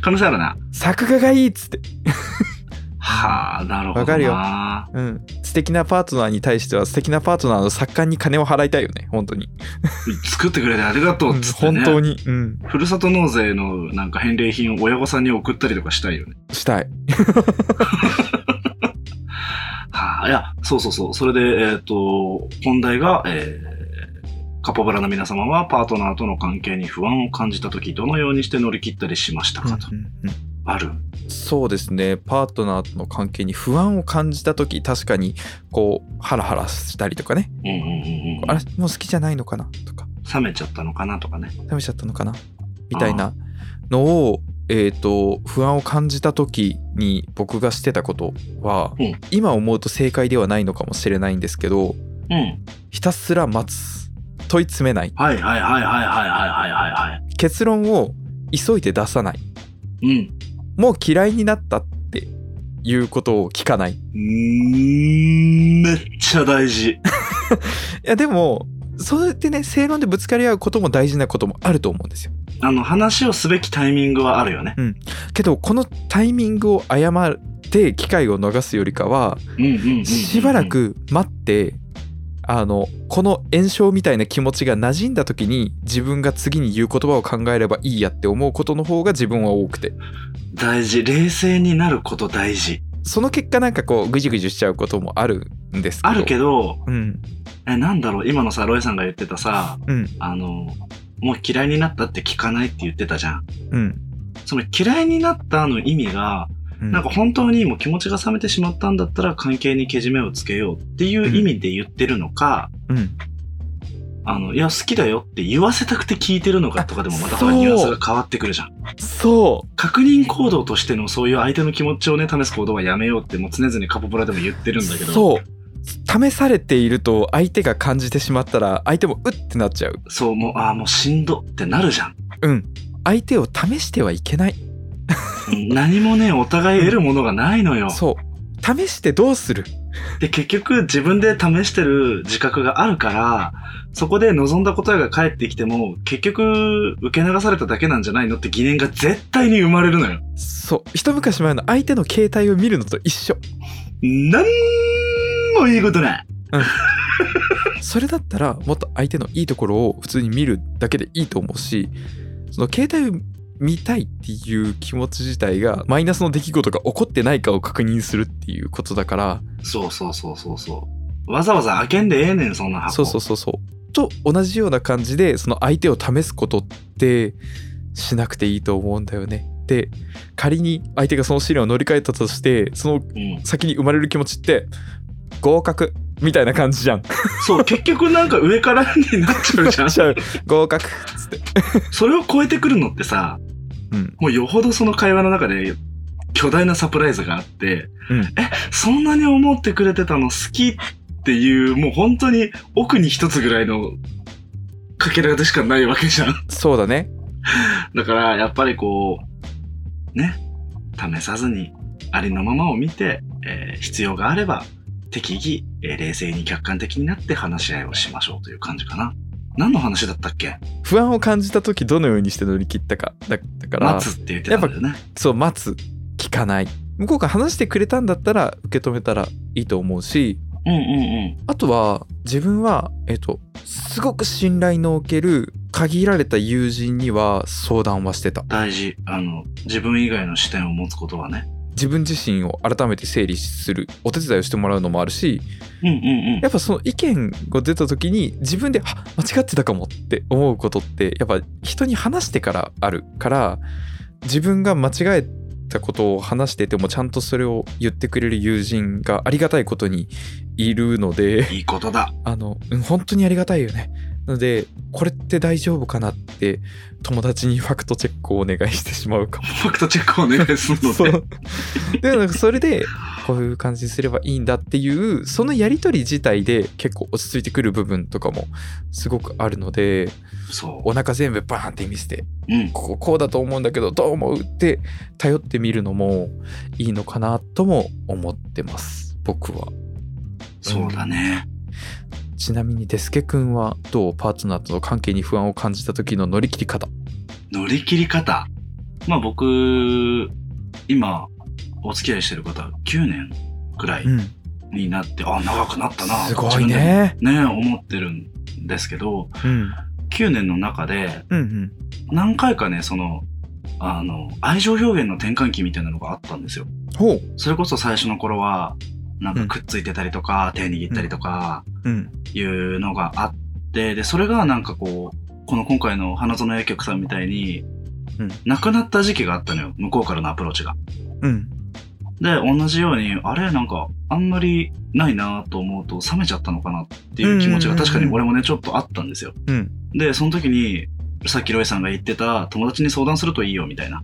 可能性あるな。
作画がいいっつって
はあ、なるほどな。
わかるようん素敵なパートナーに対しては素敵なパートナーの作家に金を払いたいよね本当に、
作ってくれてありがとうっつって、ね
本当にうん
ふるさと納税のなんか返礼品を親御さんに送ったりとかしたいよね。
したい
はあ、いや、そうそうそう。それで、えっ、と、本題が、えーカポブラの皆様はパートナーとの関係に不安を感じたとき、どのようにして乗り切ったりしましたかと。
うんうん
ある。
そうですねパートナーとの関係に不安を感じた時確かにこうハラハラしたりとかね
うんうんうんうん。
あれもう好きじゃないのかな？とか
冷めちゃったのかな？とかね。
冷めちゃったのかな？みたいなのをえー、と不安を感じた時に僕がしてたことは、
うん
今思うと正解ではないのかもしれないんですけど
うん。
ひたすら待つ問い詰めない
はいはいはいはいはいはいはいはいはい。
結論を急いで出さない
うん。
もう嫌いになったっていうことを聞かない
めっちゃ大事。[LAUGHS]
やでもそうやってね正論でぶつかり合うことも大事なこともあると思うんですよ
あの、話をすべきタイミングはあるよね。
けどこのタイミングを誤って機会を逃すよりかは
うんうんうんうんうん。
しばら。く待ってあのこの炎症みたいな気持ちが馴染んだ時に自分が次に言う言葉を考えればいいやって思うことの方が自分は多くて
大事。冷静になること大事。
その結果なんかこうぐじゅぐじゅしちゃうこともあるんですけど
あるけど、
うん
え、なんだろう、今のさ、ロイさんが言ってたさ、
うん
あの、もう嫌いになったって聞かないって言ってたじゃん。
うん
その嫌いになったの意味が、
うん。
なんか本当にもう気持ちが冷めてしまったんだったら関係にけじめをつけようっていう意味で言ってるのか、
うん。
あの、いや、好きだよって言わせたくて聞いてるのかとかでもまたニュアンスが変わってくるじゃん。
そ
確認行動としてのそういう相手の気持ちをね、試す行動はやめようってもう常々カポブラでも言ってる
うん
だけど。
そう。試されていると相手が感じてしまったら相手もうってなっちゃう。
そう、もう、ああ、もうしんどってなるじゃん。
うん。相手を試してはいけない。
うん [LAUGHS] 何もね、お互い得るものがないのよ。
そう試してどうする？
で、結局自分で試してる自覚があるから、そこで望んだ答えが返ってきても、結局受け流されただけなんじゃないのって疑念が絶対に生まれるのよ。
そう一昔前の相手の携帯を見るのと一緒
なんもいいことない。
それだったらもっと相手のいいところを普通に見るだけでいいと思うしその携帯を見たいっていう気持ち自体がマイナスの出来事が起こってないかを確認するっていうことだから
そうそうそうそうそう。わざわざ開けんでええねん、そんな箱。
そうそうそうそうと同じような感じでその相手を試すことってしなくていいと思うんだよねで仮に相手がその試練を乗り換えたとしてその
うん。
先に生まれる気持ちって合格みたいな感じじゃん。
そう、結局なんか上からになっちゃうじゃん。[LAUGHS]
ちゃう。合格。っつって。
それを超えてくるのってさ、
うん。
もうよほどその会話の中で巨大なサプライズがあって、
うん。
え、そんなに思ってくれてたの好きっていう、もう本当に奥に一つぐらいのかけらでしかないわけじゃん。
そうだね。
だから、やっぱりこう、ね、試さずにありのままを見て、えー必要があれば適宜、えー冷静に客観的になって話し合いをしましょうという感じかな。何の話だったっけ？
不安を感じた時どのようにして乗り切ったかだだから
待つって言ってたんだよね。
そう待つ聞かない向こうが話してくれたんだったら受け止めたらいいと思うし
うんうんうん。
あとは自分はえっとすごく信頼のおける限られた友人には相談はしてた
大事。あの、自分以外の視点を持つことはね。
自分自身を改めて整理するお手伝いをしてもらうのもあるし
うんうんうん
や。っぱその意見が出た時に自分であ間違ってたかもって思うことってやっぱ人に話してからあるから自分が間違えたことを話しててもちゃんとそれを言ってくれる友人がありがたいことにいるので
いいことだ。
あのうん本当にありがたいよねなのでこれって大丈夫かなって友達にファクトチェックをお願いしてしまうかも。
ファクトチェックをお願いするの。
うでなんかそれでこういう感じにすればいいんだっていうそのやり取り自体で結構落ち着いてくる部分とかもすごくあるので
そ
お腹全部バーンって見せて
う。うん。
こここうだと思うんだけどどう思うって頼ってみるのもいいのかなとも思ってます僕は
そうだね。
ちなみにデスケ君はどうパートナーとの関係に不安を感じた時の乗り切り方？
乗り切り方？まあ僕、今、お付き合いしてる方、9年くらい
ん。
になって、あ、長くなったな、
すごいね。
ね、思ってるんですけど、
うん。
9年の中で、
うんうん。
何回かね、その、あの、愛情表現の転換期みたいなのがあったんですよ。それこそ最初の頃は、なんかくっついてたりとか、手握ったりとか、
うん
いうのがあって、で、それがなんかこう、この今回の花園薬局さんみたいに、
うん
亡くなった時期があったのよ。向こうからのアプローチが。
うん
で、同じように、あれなんか、あんまりないなと思うと、冷めちゃったのかなっていう気持ちが確かに俺もね、ちょっとあったんですよ。
うん
で、その時に、さっきロイさんが言ってた、友達に相談するといいよ、みたいな。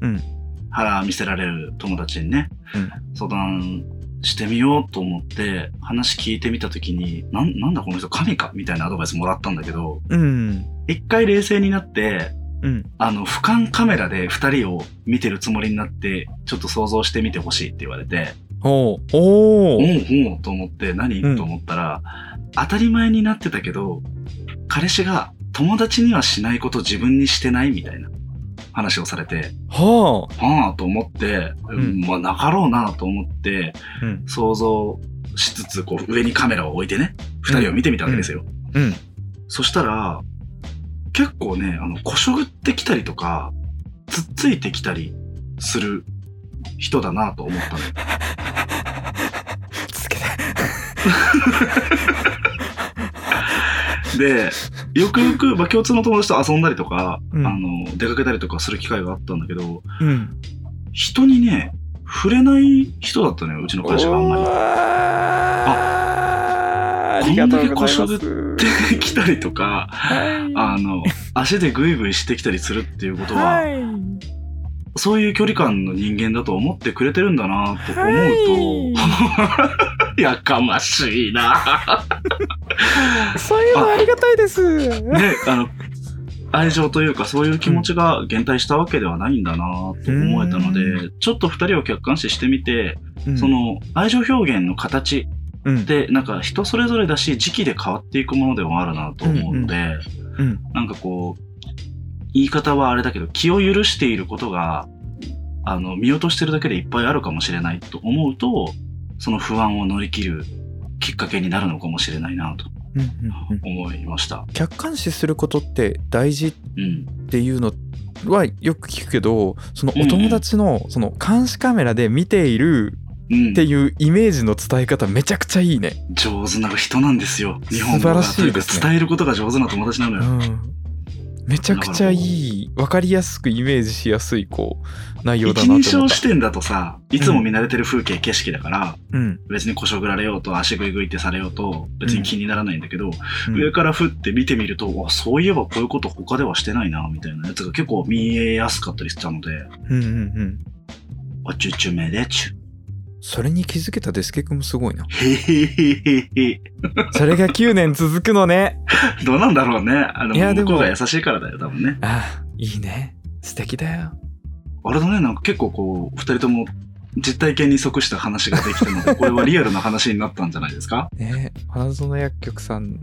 うん
腹見せられる友達にね、
うん
相談してみようと思って、話聞いてみた時に、なん、なんだこの人神か？みたいなアドバイスもらったんだけど、
うん。
一回冷静になって、
うん。
あの、俯瞰カメラで二人を見てるつもりになって、ちょっと想像してみてほしいって言われて、
お
おう
ー
おうと思って何、
うん
と思ったら、当たり前になってたけど、彼氏が友達にはしないこと自分にしてないみたいな話をされて、
はあ。
はあと思って、
ん。
まあなかろうなと思って、
うん。
想像しつつ、こう上にカメラを置いてね、二人を見てみたわけですよ。
うん。
そしたら、結構ね、あの、こしょぐってきたりとか、つっついてきたりする人だなと思ったのよ。[LAUGHS]
つけて [LAUGHS]
で、よくよく、まあ、共通の友達と遊んだりとか、
うん
あの、出かけたりとかする機会があったんだけど、
うん
人にね、触れない人だったのよ、うちの会社があんまり。
あありがとうございます。
で、来たりとか、
はい
あの、足でグイグイしてきたりするっていうことは、
はい
そういう距離感の人間だと思ってくれてるんだなと思うと、[LAUGHS] やかましいな。
そういうのありがたいです。
ね、あの、愛情というかそういう気持ちが減退したわけではないんだなと思えたので、
う
ちょっと二人を客観視してみて、
うん。
その愛情表現の形
うん。
ってなんか人それぞれだし時期で変わっていくものでもあるなと思うので、
うん。
なんかこう、言い方はあれだけど気を許していることが、あの、見落としてるだけでいっぱいあるかもしれないと思うと、その不安を乗り切るきっかけになるのかもしれないなと
うんうんうん
思いました。
客観視することって大事っ
うん。
ていうのはよく聞くけどそのお友達のその監視カメラで見ている
うん
っていうイメージの伝え方めちゃくちゃいいね。
上手な人なんですよ。日本語が
素晴らしいね
伝えることが上手な友達なのよ。
うんめちゃくちゃいい分かりやすくイメージしやすいこう内容だ
一人
なと思った。
称視点だとさ、いつも見慣れてる風景、景色だから、
うん
別にこしょぐられようと足ぐいぐいってされようと別に気にならないんだけど、
うん
上からふって見てみると、あ、そういえばこういうこと他ではしてないな、みたいなやつが結構見えやすかったりしたので、
うんうんうん
おちゅちゅめでちゅ。
それに気づけたデスケ君もすごいな。
へへへへへ。[LAUGHS]
それが9年続くのね。[LAUGHS]
どうなんだろうね。あの、
いやでも
向こうが優しいからだよ、多分ね。
あいいね。素敵だよ。
あれだね、なんか結構こう、二人とも実体験に即した話ができたので、[LAUGHS] これはリアルな話になったんじゃないですか？
ね花園薬局さん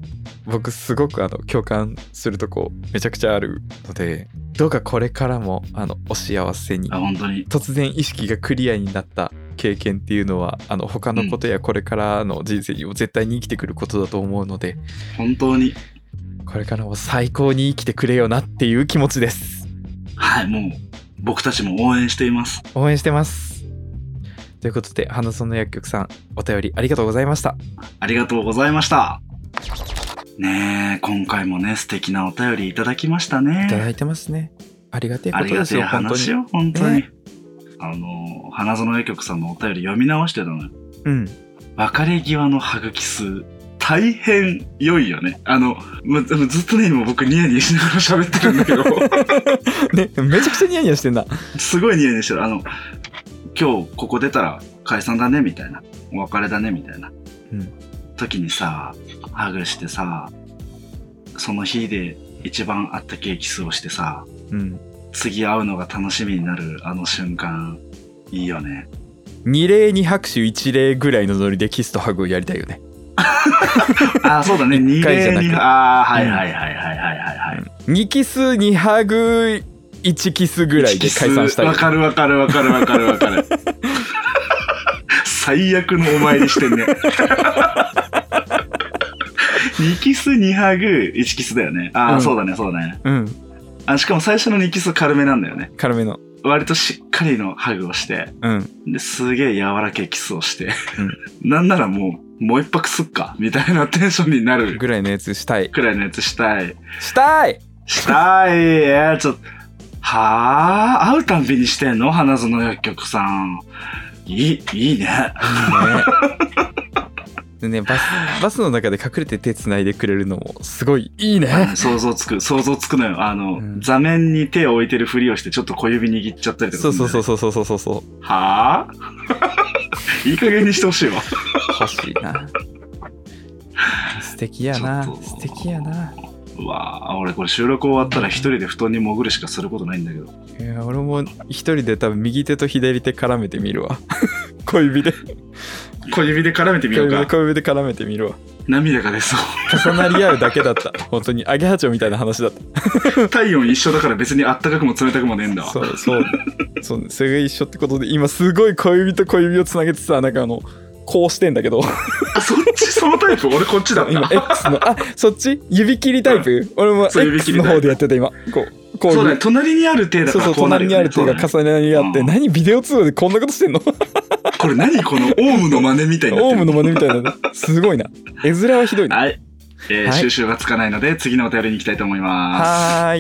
僕すごくあの共感するとこめちゃくちゃあるのでどうかこれからもあのお幸せに
あ、本当に。
突然意識がクリアになった経験っていうのはあの他のことやこれからの人生にも絶対に生きてくることだと思うので
本当に。
これからも最高に生きてくれよなっていう気持ちです
はい、もう、僕たちも応援しています。
応援してますということで花園薬局さんお便りありがとうございました
ありがとうございました。ねえ、今回もね、素敵なお便りいただきましたね。
いただいてますねありがてえことですよ本当に
本当に。
ね
あの、花園絵局さんのお便り読み直してたのよ。
うん
別れ際のハグキ数、大変良いよね。あの、まずっとね、今僕ニヤニヤしながら喋ってるんだけど、[LAUGHS]
ね、めちゃくちゃニヤニヤしてんな。
すごいニヤニヤしてる。あの、今日ここ出たら解散だね、みたいな。お別れだね、みたいな。
うん
時にさ、ハグしてさ、その日で一番あったケーキスをしてさ、
うん。
次会うのが楽しみになるあの瞬間、いいよね。
二礼二拍手一礼ぐらいのノリでキスとハグをやりたいよね。
あ [LAUGHS] あ、そうだね。二
一回じゃなく
ああ、はいはいはいはいはいはいはい。
二キス二ハグ一キスぐらいで解散したいよ
わかるわかるわかるわかるわかる。最悪のお参りしてんね。2キス2ハグ1キスだよね。ああ、
うん
そうだねそうだね。
うん。
あしかも最初の2キス軽めなんだよね。
軽めの。
割としっかりのハグをして、
うん。
ですげえ柔らけいキスをして、[LAUGHS] なんならもう、もう一泊すっか？みたいなテンションになる
ぐらいのやつしたい。
くらいのやつしたい。
したい
したい。えー、ちょっと、はあ？会うたんびにしてんの？花園薬局さん。いい、いいね。
いいね。でね、バス、バスの中で隠れて手繋いでくれるのもすごいいいね。
想像つく、想像つくのよ。あの、
うん
座面に手を置いてるふりをして、ちょっと小指握っちゃったりとかす
そうそうそうそうそうそうそう。
はあ？[LAUGHS] いい加減にしてほしいわ。
欲しいな。素敵やな素敵やな。
うわあ俺これ収録終わったら一人で布団に潜るしかすることないんだけど。
いや、俺も一人で多分右手と左手絡めてみるわ。[LAUGHS] 小指で。
小指で絡めてみ
小指で
ようか。
小指で絡めてみるわ。
涙が出そう。
重なり合うだけだった。本当に、アゲハチョウみたいな話だった。[LAUGHS]
体温一緒だから別にあったかくも冷たくもねえんだわ。
そう、そう。そう、それが一緒ってことで、今すごい小指と小指をつなげてさ、なんかあの、こうしてんだけど、
あ、そっち、そのタイプ？俺こっちだ。
今 X の、あ、そっち？指切りタイプ？俺も
そう指切
X の方でやってた今。こう、こう
そうだね。隣にある手だ
そうそう、
からこうなるよね、
隣にある手が重なり合って、
うん
何ビデオ通話でこんなことしてんの？[LAUGHS]
これ何このオウムの真似みたいにな
オウムの真似みたいなね。すごいな。絵面はひどいな。
はい。えー
はい
収集がつかないので、次のお便りに行きたいと思います。
はー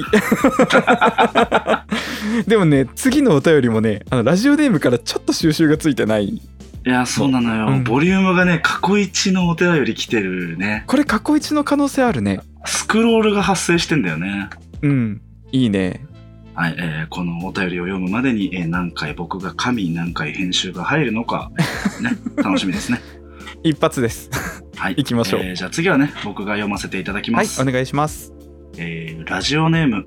い。[LAUGHS] でもね、次のお便りもね、あのラジオネームからちょっと収集がついてない。
いや、そうなのよ。
うん
ボリュームがね、過去一のお便り来てるね。
これ過去一の可能性あるね。
スクロールが発生してんだよね。
うん。いいね。
はい、えーこのお便りを読むまでに、えー何回僕が神、何回編集が入るのか、ね、[LAUGHS] 楽しみですね。
一発です。
はい。
行きましょう
えーじゃあ次はね、僕が読ませていただきます。
はい、お願いします。
えーラジオネーム、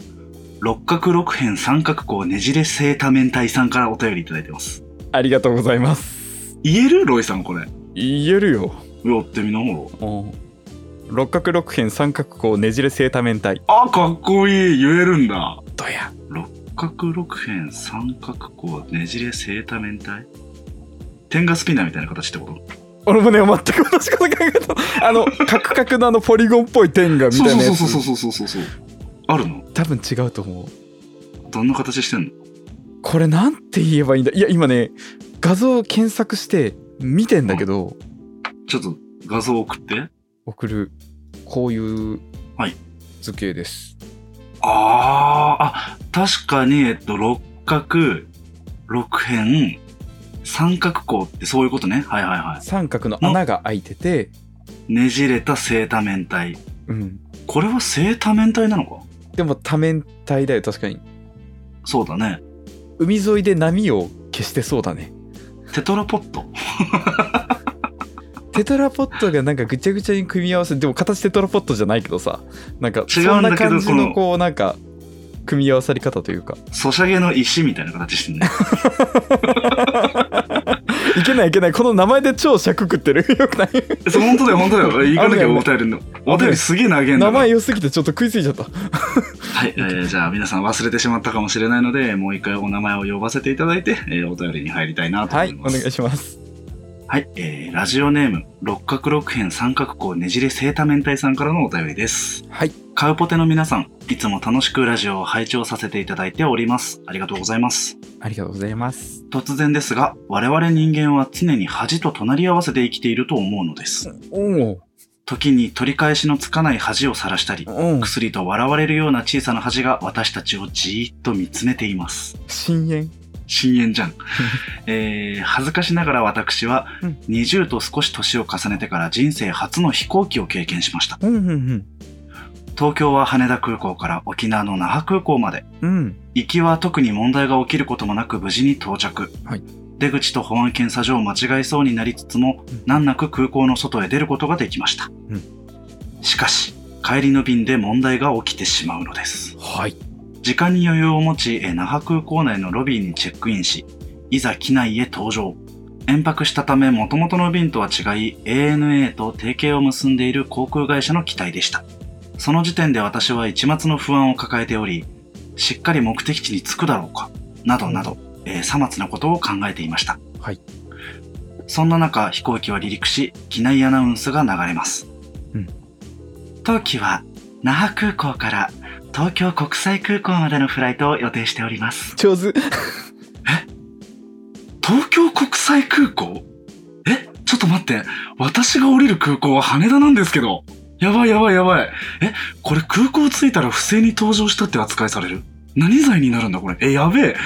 六角六辺三角形ねじれ正多面体さんからお便りいただいてます。
ありがとうございます。
言える？ロイさんこれ。
言えるよ。
やってみなほ
うん六角六辺三角形ねじれ正多面体。
ら。あ、かっこいい。言えるんだ。
どや。
六角六辺三角形ねじれ正多面体？点がスピナーみたいな形ってこと？
俺もね、全く同じこと考えた。あの、カクカクのあのポリゴンっぽい点がみたいなやつ。
そうそうそうそうそうそう。あるの？
多分違うと思う。
どんな形してんの？
これなんて言えばいいんだ？いや、今ね、画像を検索して見てんだけど、
ちょっと画像送って。
送る、こういう
はい
図形です。
あー、あ、確かに、えっと、六角、六辺、三角形ってそういうことね。はいはいは
三角の穴が開いてて、
い。ねじれた正多面体。
うん。
これは正多面体なのか？
でも多面体だよ、確かに。
そうだね。
海沿いで波を消してそうだね。
テトラポット。[LAUGHS]
テトラポットがなんかぐちゃぐちゃに組み合わせでも形テトラポットじゃないけどさなんかそんな感じ
の
こうなんか組み合わさり方というか
ソシャゲの石みたいな形してんね。
いけないいけないこの名前で超尺食ってるよくない？
そう本当だよ、本当だよ。行かなきゃお便りの。お便りすげえ長えんだ
名前良すぎてちょっと食いついちゃった
はい、えーじゃあ皆さん忘れてしまったかもしれないので、もう一回お名前を呼ばせていただいて、えーお便りに入りたいなと
はいお
思います。
願いします
はい、えーラジオネーム、六角六辺三角形ねじれ正多面体さんからのお便りです。
はい
カウポテの皆さん、いつも楽しくラジオを拝聴させていただいております。ありがとうございます。
ありがとうございます
突然ですが、我々人間は常に恥と隣り合わせで生きていると思うのです。
おお
時に取り返しのつかない恥を晒したり、
うん
薬と笑われるような小さな恥が私たちをじーっと見つめています。
深淵
深淵じゃん。[LAUGHS] えー、恥ずかしながら私は
うん
20と少し年を重ねてから人生初の飛行機を経験しました。
うんうん
東京は羽田空港から沖縄の那覇空港まで。
うんうん
行きは特に問題が起きることもなく無事に到着。
はい
出口と保安検査所を間違いそうになりつつも、
うん
難なく空港の外へ出ることができました。
うん
しかし、帰りの便で問題が起きてしまうのです。
はい
時間に余裕を持ち、えー那覇空港内のロビーにチェックインし、いざ機内へ搭乗。延泊したため元々の便とは違い、ANA と提携を結んでいる航空会社の機体でした。その時点で私は一末の不安を抱えており、しっかり目的地に着くだろうか、などなど、えーさまつなことを考えていました。
はい
そんな中、飛行機は離陸し、機内アナウンスが流れます。
うん
当機は、那覇空港から東京国際空港までのフライトを予定しております。
上手
東京国際空港？え？ちょっと待って。私が降りる空港は羽田なんですけど。やばいやばいやばい。え？これ空港着いたら不正に登場したって扱いされる？何罪になるんだこれ？え、やべえ。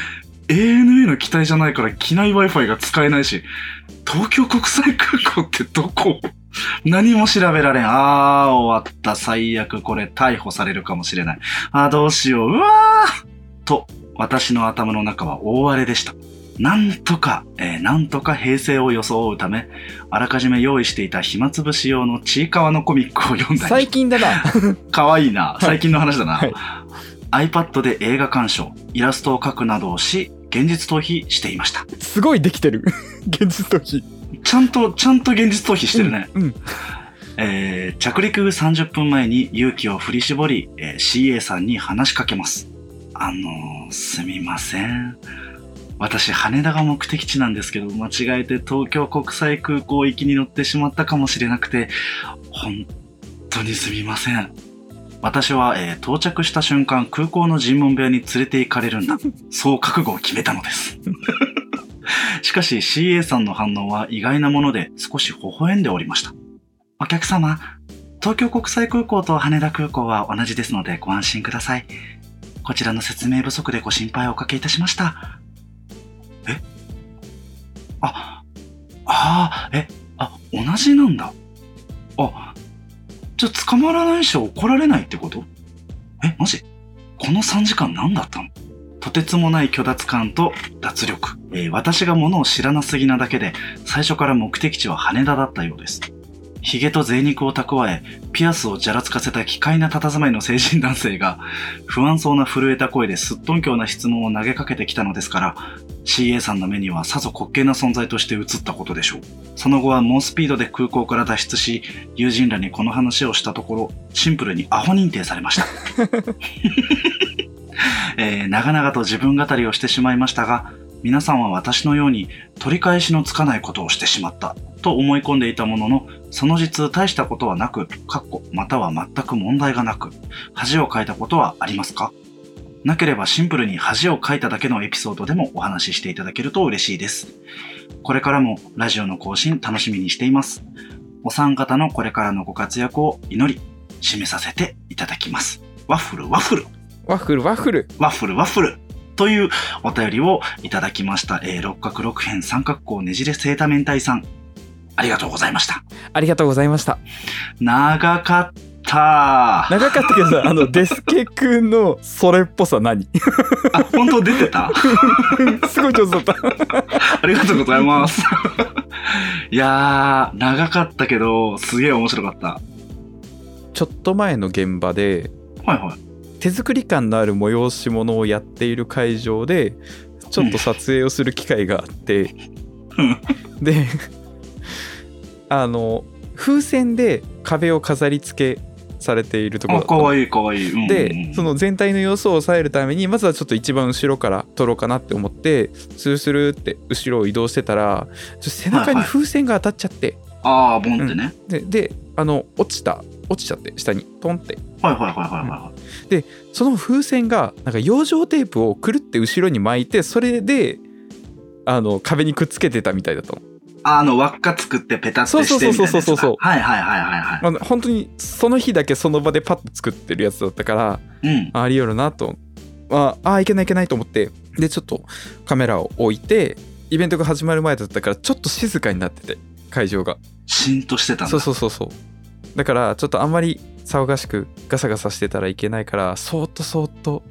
ANA の機体じゃないから機内 Wi-Fi が使えないし。東京国際空港ってどこ？[LAUGHS] 何も調べられん。あー、終わった。最悪。これ逮捕されるかもしれない。あー、どうしよう。うわーと、私の頭の中は大荒れでした。なんとか、えーなんとか平成を装うため、あらかじめ用意していた暇つぶし用のちいかわのコミックを読んだり、
最近だな [LAUGHS]
かわいいな。
い
最近の話だな。
はい
iPad で映画鑑賞、イラストを描くなどをし、現実逃避していました。
すごいできてる [LAUGHS] 現実逃避
ちゃんと、ちゃんと現実逃避してるね。
うん、うん
えー着陸30分前に勇気を振り絞り、えー CA さんに話しかけます。あのーすみません。私、羽田が目的地なんですけど、間違えて東京国際空港行きに乗ってしまったかもしれなくて、本当にすみません。私は、えー到着した瞬間、空港の尋問部屋に連れて行かれるんだ。[LAUGHS] そう覚悟を決めたのです。[LAUGHS] しかし CA さんの反応は意外なもので少し微笑んでおりました。お客様、東京国際空港と羽田空港は同じですのでご安心ください。こちらの説明不足でご心配をおかけいたしました。え？あ、ああ、え、あ、同じなんだ。あ、じゃあ捕まらないし怒られないってこと？え、マジ？この3時間何だったの？とてつもない虚脱感と脱力、えー私が物を知らなすぎなだけで、最初から目的地は羽田だったようです。髭と贅肉を蓄え、ピアスをじゃらつかせた奇怪な佇まいの成人男性が、不安そうな震えた声ですっとんきょうな質問を投げかけてきたのですから、CA さんの目にはさぞ滑稽な存在として映ったことでしょう。その後は猛スピードで空港から脱出し、友人らにこの話をしたところ、シンプルにアホ認定されました。[LAUGHS] えー長々と自分語りをしてしまいましたが、皆さんは私のように取り返しのつかないことをしてしまったと思い込んでいたものの、その実大したことはなく、かっこまたは全く問題がなく、恥をかいたことはありますか？なければシンプルに恥をかいただけのエピソードでもお話ししていただけると嬉しいです。これからもラジオの更新楽しみにしています。お三方のこれからのご活躍を祈り、締めさせていただきます。ワッフルワッフル
ワッフルワッフル
ワッフルワッフルというお便りをいただきました。えー六角六辺三角形ねじれセータメンタイさん。ありがとうございました。
ありがとうございました
長かった。あ、
長かったけどさあのデスケ君のそれっぽさ何？
本当出てた？[LAUGHS]
すごい上手だった
ありがとうございます。いやー、長かったけど、すげえ面白かった。
ちょっと前の現場で
はいはい。
手作り感のある催し物をやっている会場でちょっと撮影をする機会があって
うん
であの風船で壁を飾り付けされているところ
かわいいかわいい。うんうんうん。
でその全体の様子を抑えるためにまずはちょっと一番後ろから撮ろうかなって思ってスルスルって後ろを移動してたら背中に風船が当たっちゃって、
あー、ボンってね。
でであの落ちた落ちちゃって下に。トンって。
はいはいはいはいは
その風船がなんか養生テープをくるって後ろに巻いてそれであの壁にくっつけてたみたいだったの。
い。あの、輪っか作ってペタってしてみたいな
そうそうそうそう
はいはいはいはいはい。
あの本当にその日だけその場でパッと作ってるやつだったから
うん。
あありよるなとああいけないいけないと思ってでちょっとカメラを置いてイベントが始まる前だったからちょっと静かになってて会場が
シーンとしてたんだ。
そうそうそうそうだからちょっとあんまり騒がしくガサガサしてたらいけないからそーっとそーっと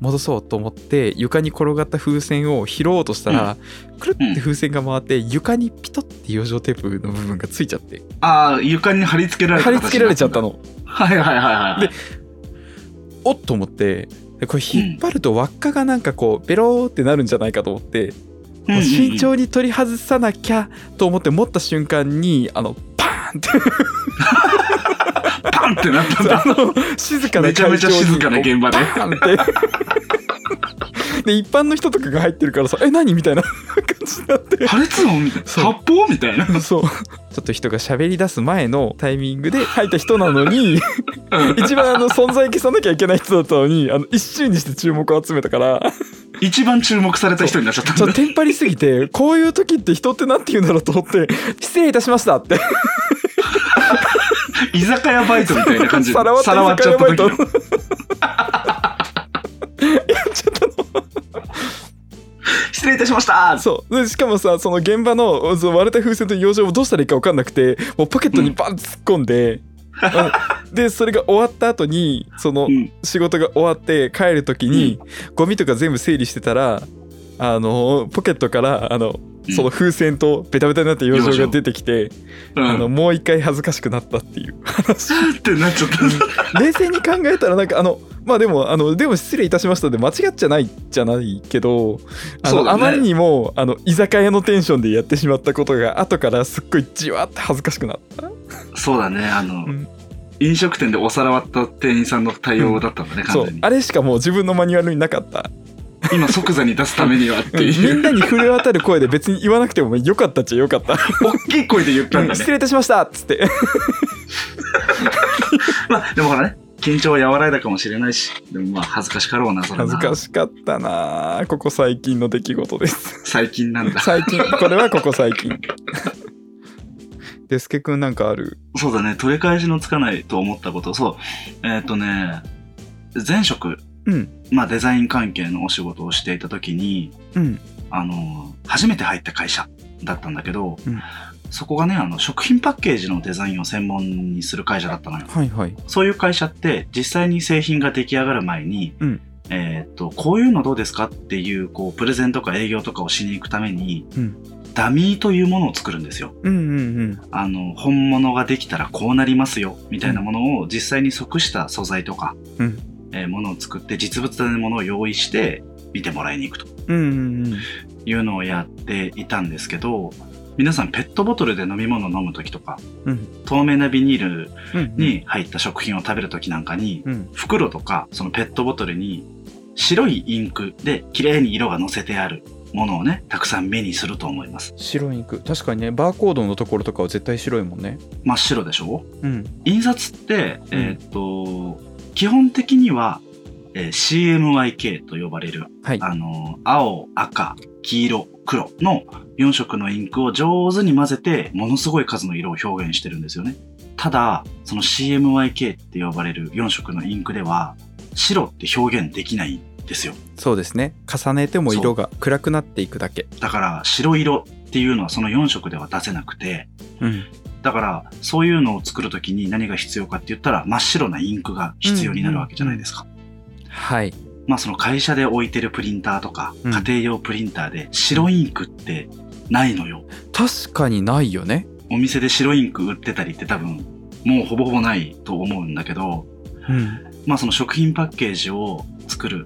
戻そうと思って床に転がった風船を拾おうとしたら、くるって風船が回って床にピトって養生テープの部分がついちゃって。
ああ、床に貼り付けられた
貼り付けられちゃった
の。
の
はいはいはいはい。
でおっと思ってでこれ引っ張ると輪っかがなんかこうベローってなるんじゃないかと思って、
うんうんうん。
慎重に取り外さなきゃと思って持った瞬間にあのパーンって [LAUGHS]
パンってなったんだ
あ。の静かな
めちゃめちゃ静かな現場で
こうバーンってで一般の人とかが入ってるからさ「え何?」みたいな感じになって
破裂音？みたいな。発砲？みたいな。
そうちょっと人が喋り出す前のタイミングで [LAUGHS] 入った人なのに
うん
一番あの存在消さなきゃいけない人だったのにあの一瞬にして注目を集めたから
一番注目された人になっちゃったんだ
ちょっと。テンパりすぎてこういう時って人ってなんて言うんだろうと思って「失礼いたしました」って
居酒屋バイトみたいな感じ。[LAUGHS] で。
さらわっ
ちゃった時の。[LAUGHS] 失礼いたしました。
そう。でしかもさその現場のその割れた風船と養生をどうしたらいいか分かんなくてもうポケットにバン突っ込んで、あのでそれが終わった後にその
うん。
仕事が終わって帰る時に、ゴミとか全部整理してたらあのポケットからあの
うん
その風船とベタベタになった養生が出てきて、
うん。
あのもう一回恥ずかしくなったっていう。話 [LAUGHS]
ってなっちゃった。
冷静に考えたらなんかあのまあでもあのでも失礼いたしましたで間違っちゃないじゃないけどあの、
ね。
あまりにもあの居酒屋のテンションでやってしまったことが後からすっごいじわって恥ずかしくなった。
そうだね。あの、
ん。
飲食店でお皿割った店員さんの対応だったんだね、
そう
完全に。
あれしかもう自分のマニュアルになかった
今即座に出すためにはって
うんみ
いう。
んなに触れ渡る声で別に言わなくてもよかったっちゃよかった
大きい声で言ったんだね
失。礼いたしましたっつって [LAUGHS]
まあ、でもほらね、緊張は和らいだかもしれないし、でもまあ恥ずかしかろうな、それな。
恥ずかしかったなあここ最近の出来事です
最近なんだ。
最近これはここ最近デスケくんなんかある？
そうだね、取り返しのつかないと思ったこと。そう。えっ、とね、前職、
うん。
まあデザイン関係のお仕事をしていた時に、
うん。
あの、初めて入った会社だったんだけど、
うん。
そこがね、あの、食品パッケージのデザインを専門にする会社だったのよ。
はいはい。
そういう会社って、実際に製品が出来上がる前に、
うん。
えっ、と、こういうのどうですかっていう、こう、プレゼンとか営業とかをしに行くために、
うん。
ダミーというものを作るんですよ。
うんうんうん。
あの、本物ができたらこうなりますよ、みたいなものを実際に即した素材とか、
うん
えーものを作って実物大のものを用意して見てもらいに行くと。いうのをやっていたんですけど、皆さんペットボトルで飲み物を飲むときとか、
うん。
透明なビニール
うん
に入った食品を食べるときなんかに、
うん。
袋とかそのペットボトルに白いインクで綺麗に色が乗せてあるものをね、たくさん目にすると思います。
白インク。確かにねバーコードのところとかは絶対白いもんね。
真っ白でしょ？
うん。
印刷って、
うん
えーっと、基本的には、えー CMYK と呼ばれる、
はい。
あの、青、赤、黄色、黒の4色のインクを上手に混ぜて、ものすごい数の色を表現してるんですよね。ただ、その CMYK って呼ばれる4色のインクでは、白って表現できないんですよ。
そうですね。重ねても色が暗くなっていくだけ。
だから、白色っていうのはその4色では出せなくて、
うん
だから、そういうのを作るときに何が必要かって言ったら、真っ白なインクが必要になるわけじゃないですか。
はい。
まあその会社で置いてるプリンターとか、
うん。
家庭用プリンターで白インクってないのよ。
確かにないよね。
お店で白インク売ってたりって多分、もうほぼほぼないと思うんだけど、
うん。
まあその食品パッケージを作る、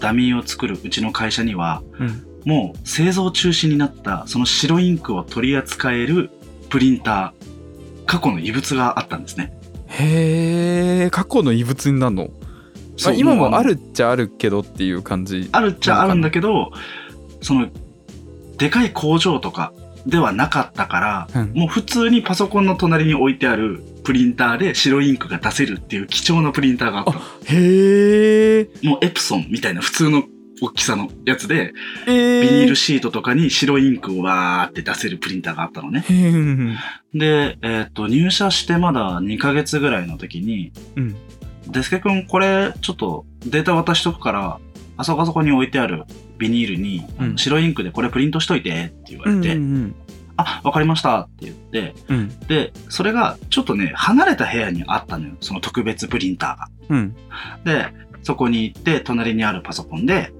ダミーを作るうちの会社には、
うん。
もう製造中止になったその白インクを取り扱えるプリンター、過去の異物があったんですね。
へえ過去の異物になるの、まあ、今も
う
あるっちゃあるけどっていう感じ？
あるっちゃあるんだけど、その、でかい工場とかではなかったから、
うん
もう普通にパソコンの隣に置いてあるプリンターで白インクが出せるっていう貴重なプリンターがあったの。
へえ
もうエプソンみたいな普通の大きさのやつで、
えー、
ビニールシートとかに白インクをわーって出せるプリンターがあったのね。で、えっ、と、入社してまだ2ヶ月ぐらいの時に、
うん。
デスケ君これちょっとデータ渡しとくから、あそこあそこに置いてあるビニールに、
うん。
白インクでこれプリントしといてって言われて、
うん。
あ、わかりましたって言って、
うん。
で、それがちょっとね、離れた部屋にあったのよ。その特別プリンターが。
うん。
で、そこに行って、隣にあるパソコンで、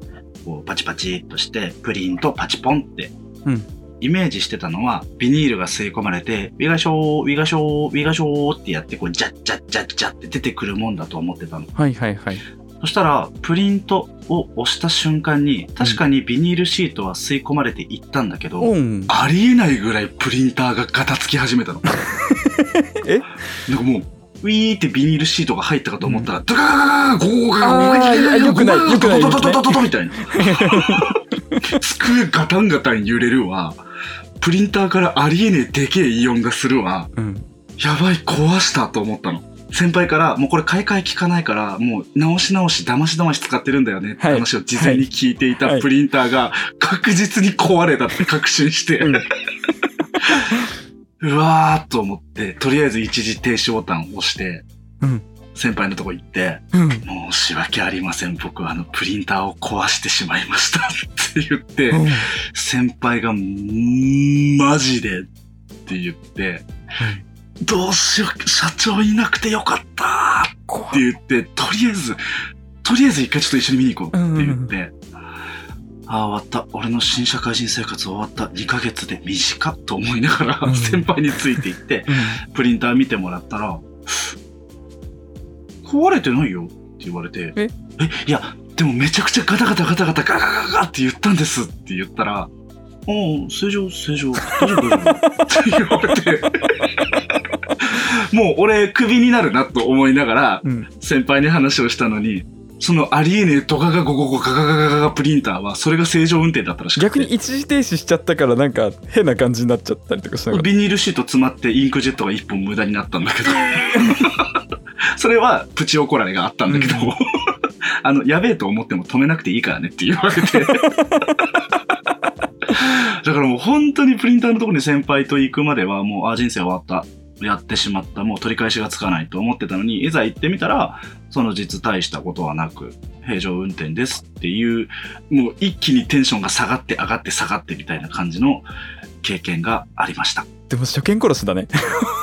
こう、パチパチっとして、プリントパチポンって、
うん
イメージしてたのは、ビニールが吸い込まれて、ウィガショー、ウィガショー、ウィガショーってやって、こう、ジャッジャッジャッジャッって出てくるもんだと思ってたの。
はいはいはい
そしたら、プリントを押した瞬間に、確かにビニールシートは吸い込まれていったんだけど、
うん
ありえないぐらいプリンターがガタつき始めたの。
え [LAUGHS]
なんかもう、ウィーってビニールシートが入ったかと思ったら、ドカガガガガゴーガガ
あーいやよくないよくない
ドドドドドドみたいな。机ガタンガタン揺れるわ。プリンターからありえねえでけえイオンがするわ。
うん
やばい、壊したと思ったの。先輩から、もうこれ買い替え効かないから、もう直し直し、騙し騙し使ってるんだよねって
はい
話を事前に聞いてい
はい
たプリンターが確実に壊れたって確信して、
うん
うわーっと思って、とりあえず一時停止ボタンを押して、
うん。
先輩のとこ行って、
うん。
申し訳ありません。僕はあのプリンターを壊してしまいました。[LAUGHS] って言って、
うん。
先輩が、マジでって言って、どうしよう、社長いなくてよかった
怖
って言って、とりあえず、とりあえず一回ちょっと一緒に見に行こうって言って、ああ、終わった。俺の新社会人生活終わった。2ヶ月で短っと思いながら、
うん。
先輩について行って、
うん。
プリンター見てもらったら、壊れてないよ。って言われて、
え？
いや、でもめちゃくちゃガタガタガタガタガガガガガって言ったんです。って言ったら、おう正常、正常、大丈夫、大丈夫って言われて、[LAUGHS] もう俺クビになるなと思いながら、
うん。
先輩に話をしたのに、そのありえねえドガガゴゴゴガガガガガガプリンターは、それが正常運転だったらしくて。
逆に一時停止しちゃったからなんか変な感じになっちゃったりとかしなかった
ビニールシート詰まってインクジェットが一本無駄になったんだけど。[LAUGHS] それはプチ怒られがあったんだけど、
うん [LAUGHS]
あの、やべえと思っても止めなくていいからねって言われて。[LAUGHS] だからもう本当にプリンターのところに先輩と行くまではもう、あ、人生終わった。やってしまった。もう取り返しがつかないと思ってたのに、いざ行ってみたら、その実大したことはなく、平常運転ですっていう、もう一気にテンションが下がって上がって下がってみたいな感じの経験がありました。
でも初見殺しだね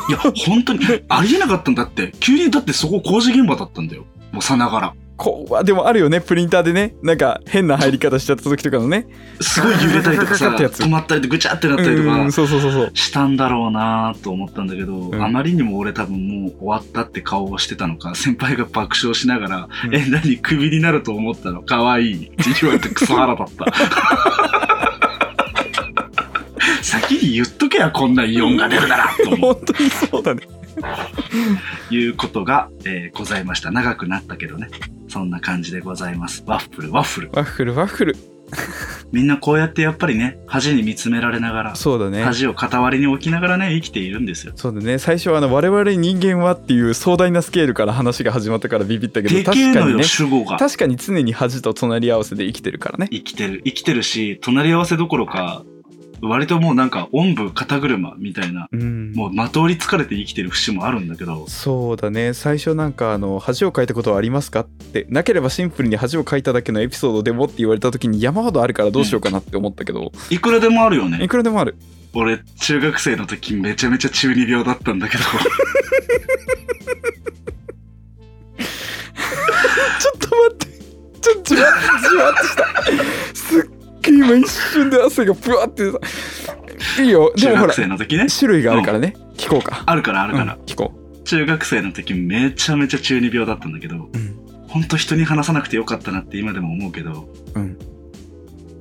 いや、本当に、ありえなかったんだって。急に、だってそこ工事現場だったんだよ。もうさながら。
こうでもあるよねプリンターでね。なんか変な入り方しちゃった時とかのね。
すごい揺れたりとかさ、止まったりとぐちゃってなったりとか
うん、そうそうそうそう。
したんだろうなと思ったんだけど、
ん。
あまりにも俺多分もう終わったって顔をしてたのか、[LAUGHS] 先輩が爆笑しながら、
うん。
え、何、クビになると思ったの？かわいいって言われてクソ腹立った。先に言っとけや、こんなイオンが出るなら [LAUGHS] と思
本当にそうだね
ういうことが、えーございました。長くなったけどね。そんな感じでございます。ワッフル、ワッフル。
ワッフルワッフル
みんなこうやってやっぱりね、恥に見つめられながら、
そうだね
恥を傍りに置きながらね、生きているんですよ。
そうだね最初はあの我々人間はっていう壮大なスケールから話が始まったからビビったけど
でけえのよ、
確かにね
主語が。
確かに常に恥と隣り合わせで生きてるからね
生きてる、生きてるし、隣り合わせどころか、割ともうなんか、おんぶ肩車みたいな、
うん。
もうまとわりつかれて生きてる節もあるんだけど、
そうだね。最初なんかあの恥をかいたことはありますかって。なければシンプルに恥をかいただけのエピソードでもって言われた時に山ほどあるからどうしようかなって思ったけど、
いくらでもあるよ
い
ね。
くらでもある。
俺、中学生の時めちゃめちゃ中二病だったんだけど、[LAUGHS] [LAUGHS]
ちょっと待って。ちょっとじわっじわっとした。すっげえ今一瞬で汗がブワって出たいいよ。で
中
もほら
学生の時ね。
種類があるからね、聞こうか。
あるからあるから。
うん聞こ
中学生の時めちゃめちゃ中二病だったんだけど、
ううん。
ほんと人に話さなくてよかったなって今でも思うけど、
うん。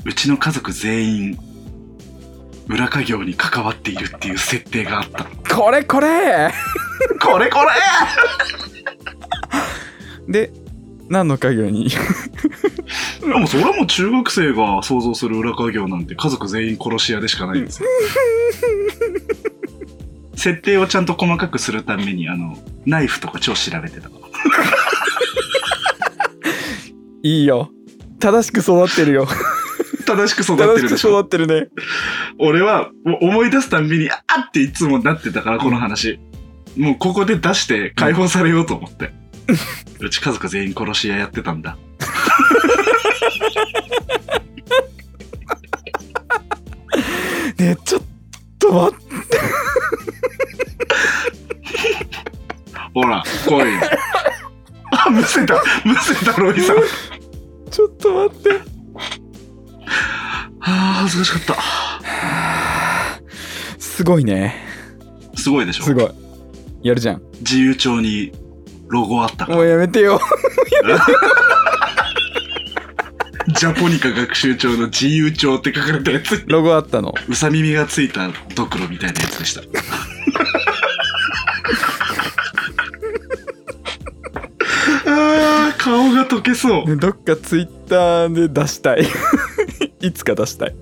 うちの家族全員、裏家業に関わっているっていう設定があった。
これこれ！
これこれ！
で何の家業に？
でもそれはもう中学生が想像する裏家業なんて家族全員殺し屋でしかないんですよ。[LAUGHS] 設定をちゃんと細かくするために、あの、ナイフとか超調べてた。
いいよ正しく育ってるよ
正しく育って
正しく
るでしょ。
育ってるね
俺は思い出すたんびに、あーっていつもなってたから、この話。もうここで出して解放されようと思って。うち家族全員殺し屋やってたんだ。
ねえちょっと待って
ほら、来いよ。あ、むせた、むせた、ロイさん。は
ちょっと待って
あ、恥ずかしかった。
すごいね
すごいでしょ？
すごいやるじゃん
自由帳にロゴあったから
もうやめてよ [LAUGHS]
ジャポニカ学習帳の自由帳って書かれたやつ。
ロゴあったの
うさ耳がついたドクロみたいなやつでした。[LAUGHS] あー顔が溶けそう。
ねどっかツイッターで出したい [LAUGHS] いつか出したい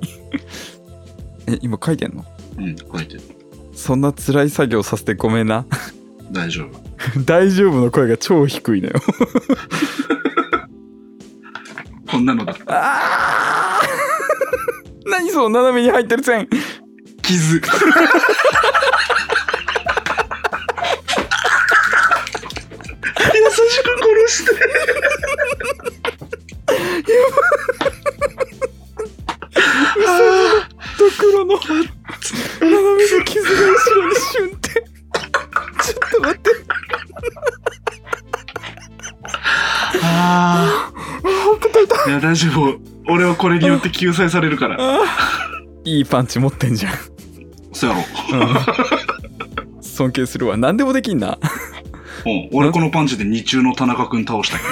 え今書いてんの？
うん、書いてる。
そんな辛い作業させてごめんな
大丈夫。[LAUGHS]
大丈夫の声が超低いのよ
こんなのだ。
あー [LAUGHS] 何その斜めに入ってる線
傷。優しく殺して。[LAUGHS]
ドクロの斜めの傷が後ろにシュンちょっと待って
ああ。いや、大丈夫。俺はこれによって救済されるから。
いいパンチ持ってんじゃん、
そうやろ。
うん、尊敬するわ何でもできんな
うん、俺このパンチで日中の田中くん倒したけど。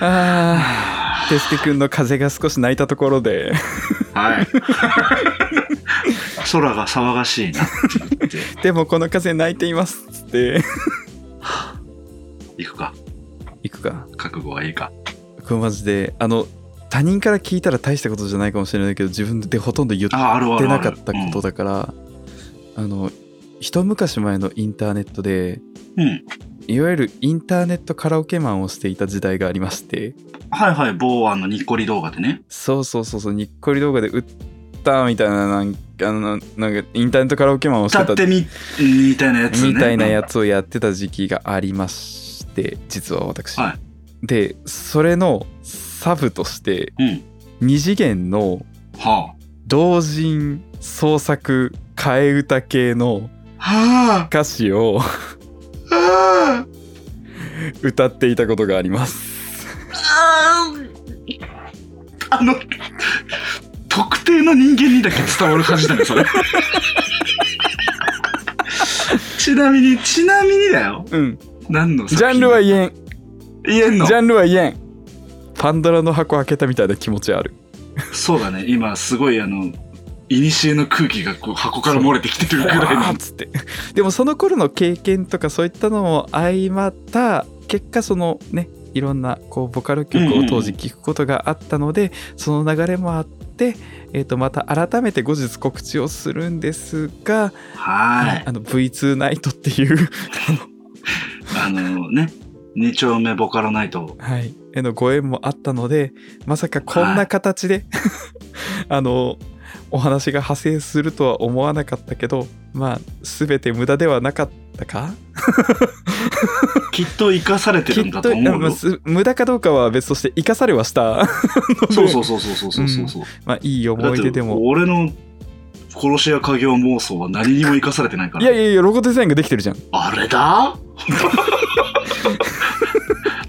あーテスケくんの風が少し泣いたところで
はい。[LAUGHS] 空が騒がしいなって言って。
でもこの風泣いていますっつって [LAUGHS]
行くか。
行くか
覚悟はいいか。
これマジであの他人から聞いたら大したことじゃないかもしれないけど自分でほとんど言って。なかったことだから、あの一昔前のインターネットで
うん。うん。
いわゆるインターネットカラオケマンをしていた時代がありまして
はいはい、某あの、にっこり動画でね。
そうそうそうそうにっこり動画で売ったみたいななんかあのなんかインターネットカラオケマンをして
歌ったてみ、みたいなやつね。
みたいなやつをやってた時期がありまして実は私、
は
でそれのサブとして
うん。
二次元の
は
同人創作替え歌系の歌詞を
あ。は
歌っていたことがあります。
あ。あの、特定の人間にだけ伝わる感じだね、それ。[LAUGHS] ちなみに、ちなみにだよ。
うん。
何の
ジャンルは言えん。
言えんの？
ジャンルは言えん。パンドラの箱開けたみたいな気持ちある。
そうだね、今すごいあの、いにしえの空気がこう箱から漏れてきてるぐらいの
わーっ。つってでもその頃の経験とかそういったのも相まった結果そのねいろんなこうボカロ曲を当時聴くことがあったので、その流れもあって、えー、とまた改めて後日告知をするんですが、
はい。
あの V2 ナイトっていう、[LAUGHS]
あのね、二丁目ボカロナイト。
はい、へのご縁もあったのでまさかこんな形で、[LAUGHS] あのお話が派生するとは思わなかったけどまあ全て無駄ではなかったか？
きっと生かされてるんだと思うよ。
無駄かどうかは別として生かされはした
そうそうそうそうそうそうそう。
まあいい思い出でも
俺の殺し屋家業妄想は何にも生かされてないから。
いやいやいやロゴデザインができてるじゃん
あれだ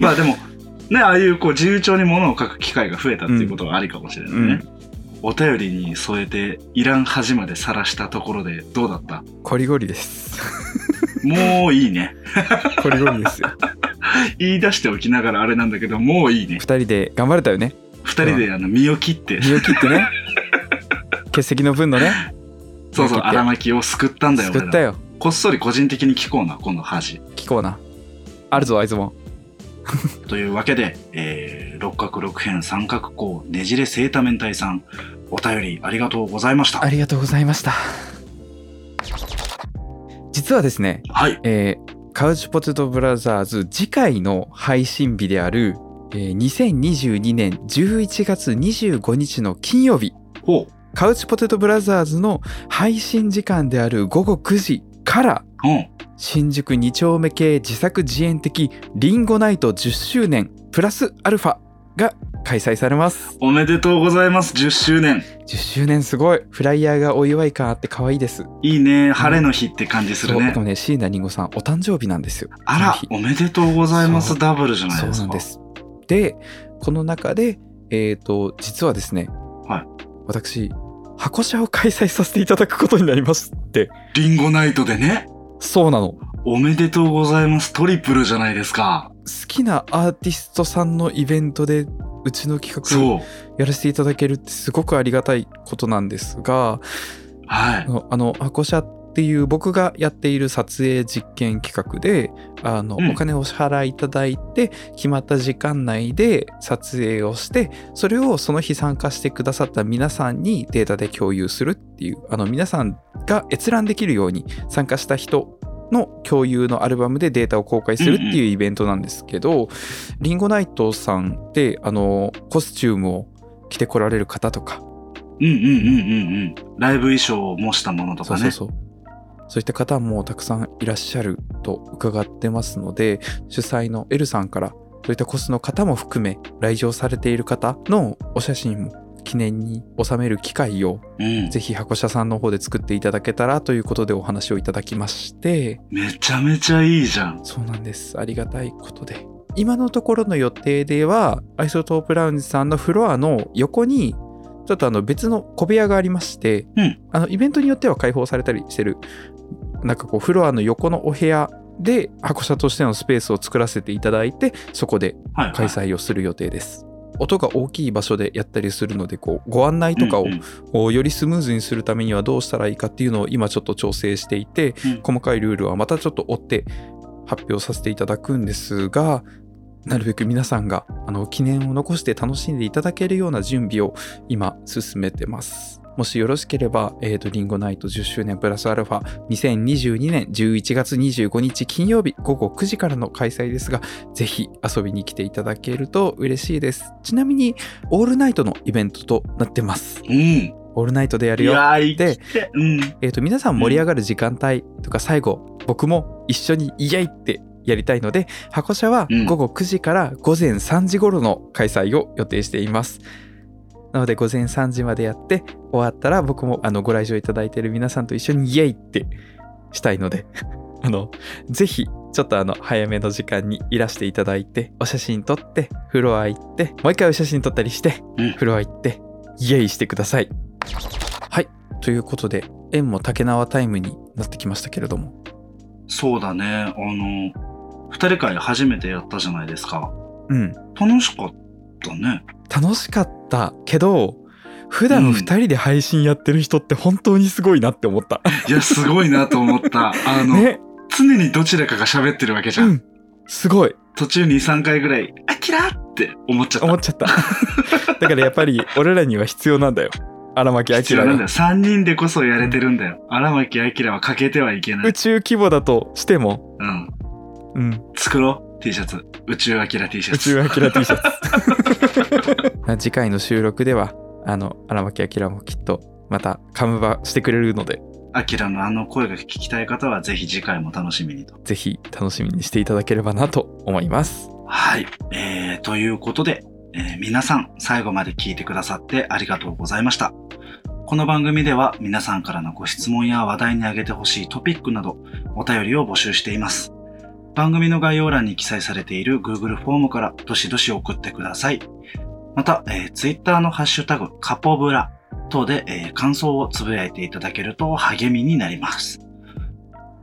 まあでも、ね、ああいうこう自由帳に物を書く機会が増えたっていうことはありかもしれないね。お便りに添えて、いらん恥まで晒したところでどうだった？
コリゴリです。
もういいね。[LAUGHS]
コリゴリですよ。
言い出しておきながらあれなんだけど、もういいね。
二。人で頑張れたよね。
二人であの身を切って、
身を切ってね。[LAUGHS] 欠席の分のね。
そうそう、荒牧を救ったんだよ。俺ら。
作ったよ。
こっそり個人的に聞こうな、今度恥。
聞こうな。あるぞあいつも [LAUGHS]
というわけで、えー、六角六辺三角形ねじれセータメンタイさん、お便りありがとうございました。
ありがとうございました実はですね
はい。
えーカウチポテトブラザーズ次回の配信日である、えー2022年11月25日の金曜日
ほ
カウチポテトブラザーズの配信時間である午後9時から。新宿2丁目系自作自演的リンゴナイト10周年プラスアルファが開催されます
おめでとうございます。10周年。
10周年すごいフライヤーがお祝い感あって可愛いです
いいね。晴れの日って感じするね
そうで。もね椎名林檎さんお誕生日なんですよ
あら
こ、
おめでとうございます。
そう
ダブルじゃない
そう
ですか。
なんですでこの中でえっ、と実はですね、
はい
私箱車を開催させていただくことになりまして
リンゴナイトでね。
そうなの
おめでとうございます。トリプルじゃないですか。
好きなアーティストさんのイベントでうちの企画
そう。
やらせていただけるってすごくありがたいことなんですが
はい
あ。のあの箱車っていう僕がやっている撮影実験企画であの、
うん
お金をお支払いいただいて決まった時間内で撮影をしてそれをその日参加してくださった皆さんにデータで共有するっていうあの皆さんが閲覧できるように参加した人の共有のアルバムでデータを公開するっていうイベントなんですけど、リンゴナイトさんってあのコスチュームを着てこられる方とか
うんうんうんうんうん。ライブ衣装を模したものとかね。
そうそうそう。そういった方もたくさんいらっしゃると伺ってますので、主催のエルさんから、そういったコスの方も含め、来場されている方のお写真も記念に収める機会を、
うん。
ぜひ箱車さんの方で作っていただけたらということでお話をいただきまして、
めちゃめちゃいいじゃん。
そうなんです。ありがたいことで。今のところの予定では、アイソトープラウンジさんのフロアの横に、ちょっとあの別の小部屋がありまして、
うん
あのイベントによっては開放されたりしてる、なんかこうフロアの横のお部屋で箱車としてのスペースを作らせていただいて、そこで
はい、はい。
開催をする予定です。音が大きい場所でやったりするのでこうご案内とかをよりスムーズにするためにはどうしたらいいかっていうのを今ちょっと調整していて、
うん
細かいルールはまたちょっと追って発表させていただくんですがなるべく皆さんがあの記念を残して楽しんでいただけるような準備を今進めてます。もしよろしければ、えーと、リンゴナイト10周年プラスアルファ2022年11月25日金曜日午後9時からの開催ですが、ぜひ遊びに来ていただけると嬉しいです。ちなみに、オールナイトのイベントとなってます。
うん。
オールナイトでやるよ。で。
うん。
えー、と皆さん盛り上がる時間帯とか最後、僕も一緒にイエイってやりたいので箱車は
うん
午後9時から午前3時頃の開催を予定しています。なので午前3時までやって終わったら僕もあのご来場いただいている皆さんと一緒にイエイってしたいので [LAUGHS] あのぜひちょっとあの早めの時間にいらしていただいてお写真撮ってフロア行ってもう一回お写真撮ったりして
うん
フロア行ってイエイしてください。はいということで縁も竹縄タイムになってきましたけれども
そうだね。あの、二人会初めてやったじゃないですか。
うん
楽しかったね。
楽しかったけど普段
うん
2人で配信やってる人って本当にすごいなって思った。
いや、すごいなと思った。[LAUGHS] あの、
ね
常にどちらかが喋ってるわけじゃ。
うんんすごい
途中2、3回ぐらい、あきらって思っちゃった。
思っちゃった。[LAUGHS] だからやっぱり俺らには必要なんだよ。荒牧明が
必要なんだよ。3人でこそやれてるんだよ。荒牧明は欠けてはいけない。
宇宙規模だとしても、
うん。
うん、
作ろう。T シャツ。宇宙明 T シャツ。
宇宙アキラ T シャツ。次回の収録では、あの、荒牧明もきっとまたカムバしてくれるので、
アキラのあの声が聞きたい方はぜひ次回も楽しみにと。
ぜひ楽しみにしていただければなと思います。
はい。えー、ということで、えー皆さん最後まで聞いてくださってありがとうございました。この番組では皆さんからのご質問や話題に挙げてほしいトピックなどお便りを募集しています。番組の概要欄に記載されている Google フォームからどしどし送ってください。また、えー、Twitter のハッシュタグ、カポブラ等で、えー感想をつぶやいていただけると励みになります。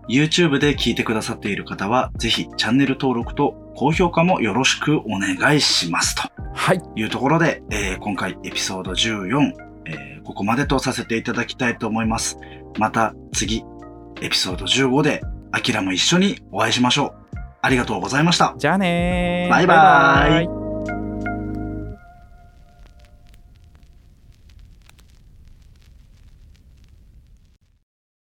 YouTube で聞いてくださっている方は、ぜひチャンネル登録と高評価もよろしくお願いします。と
はい。
いうところで、えー今回エピソード14、えーここまでとさせていただきたいと思います。また次、エピソード15で、アキラも一緒にお会いしましょう。ありがとうございました。
じゃあねー。
バイバイ。
イ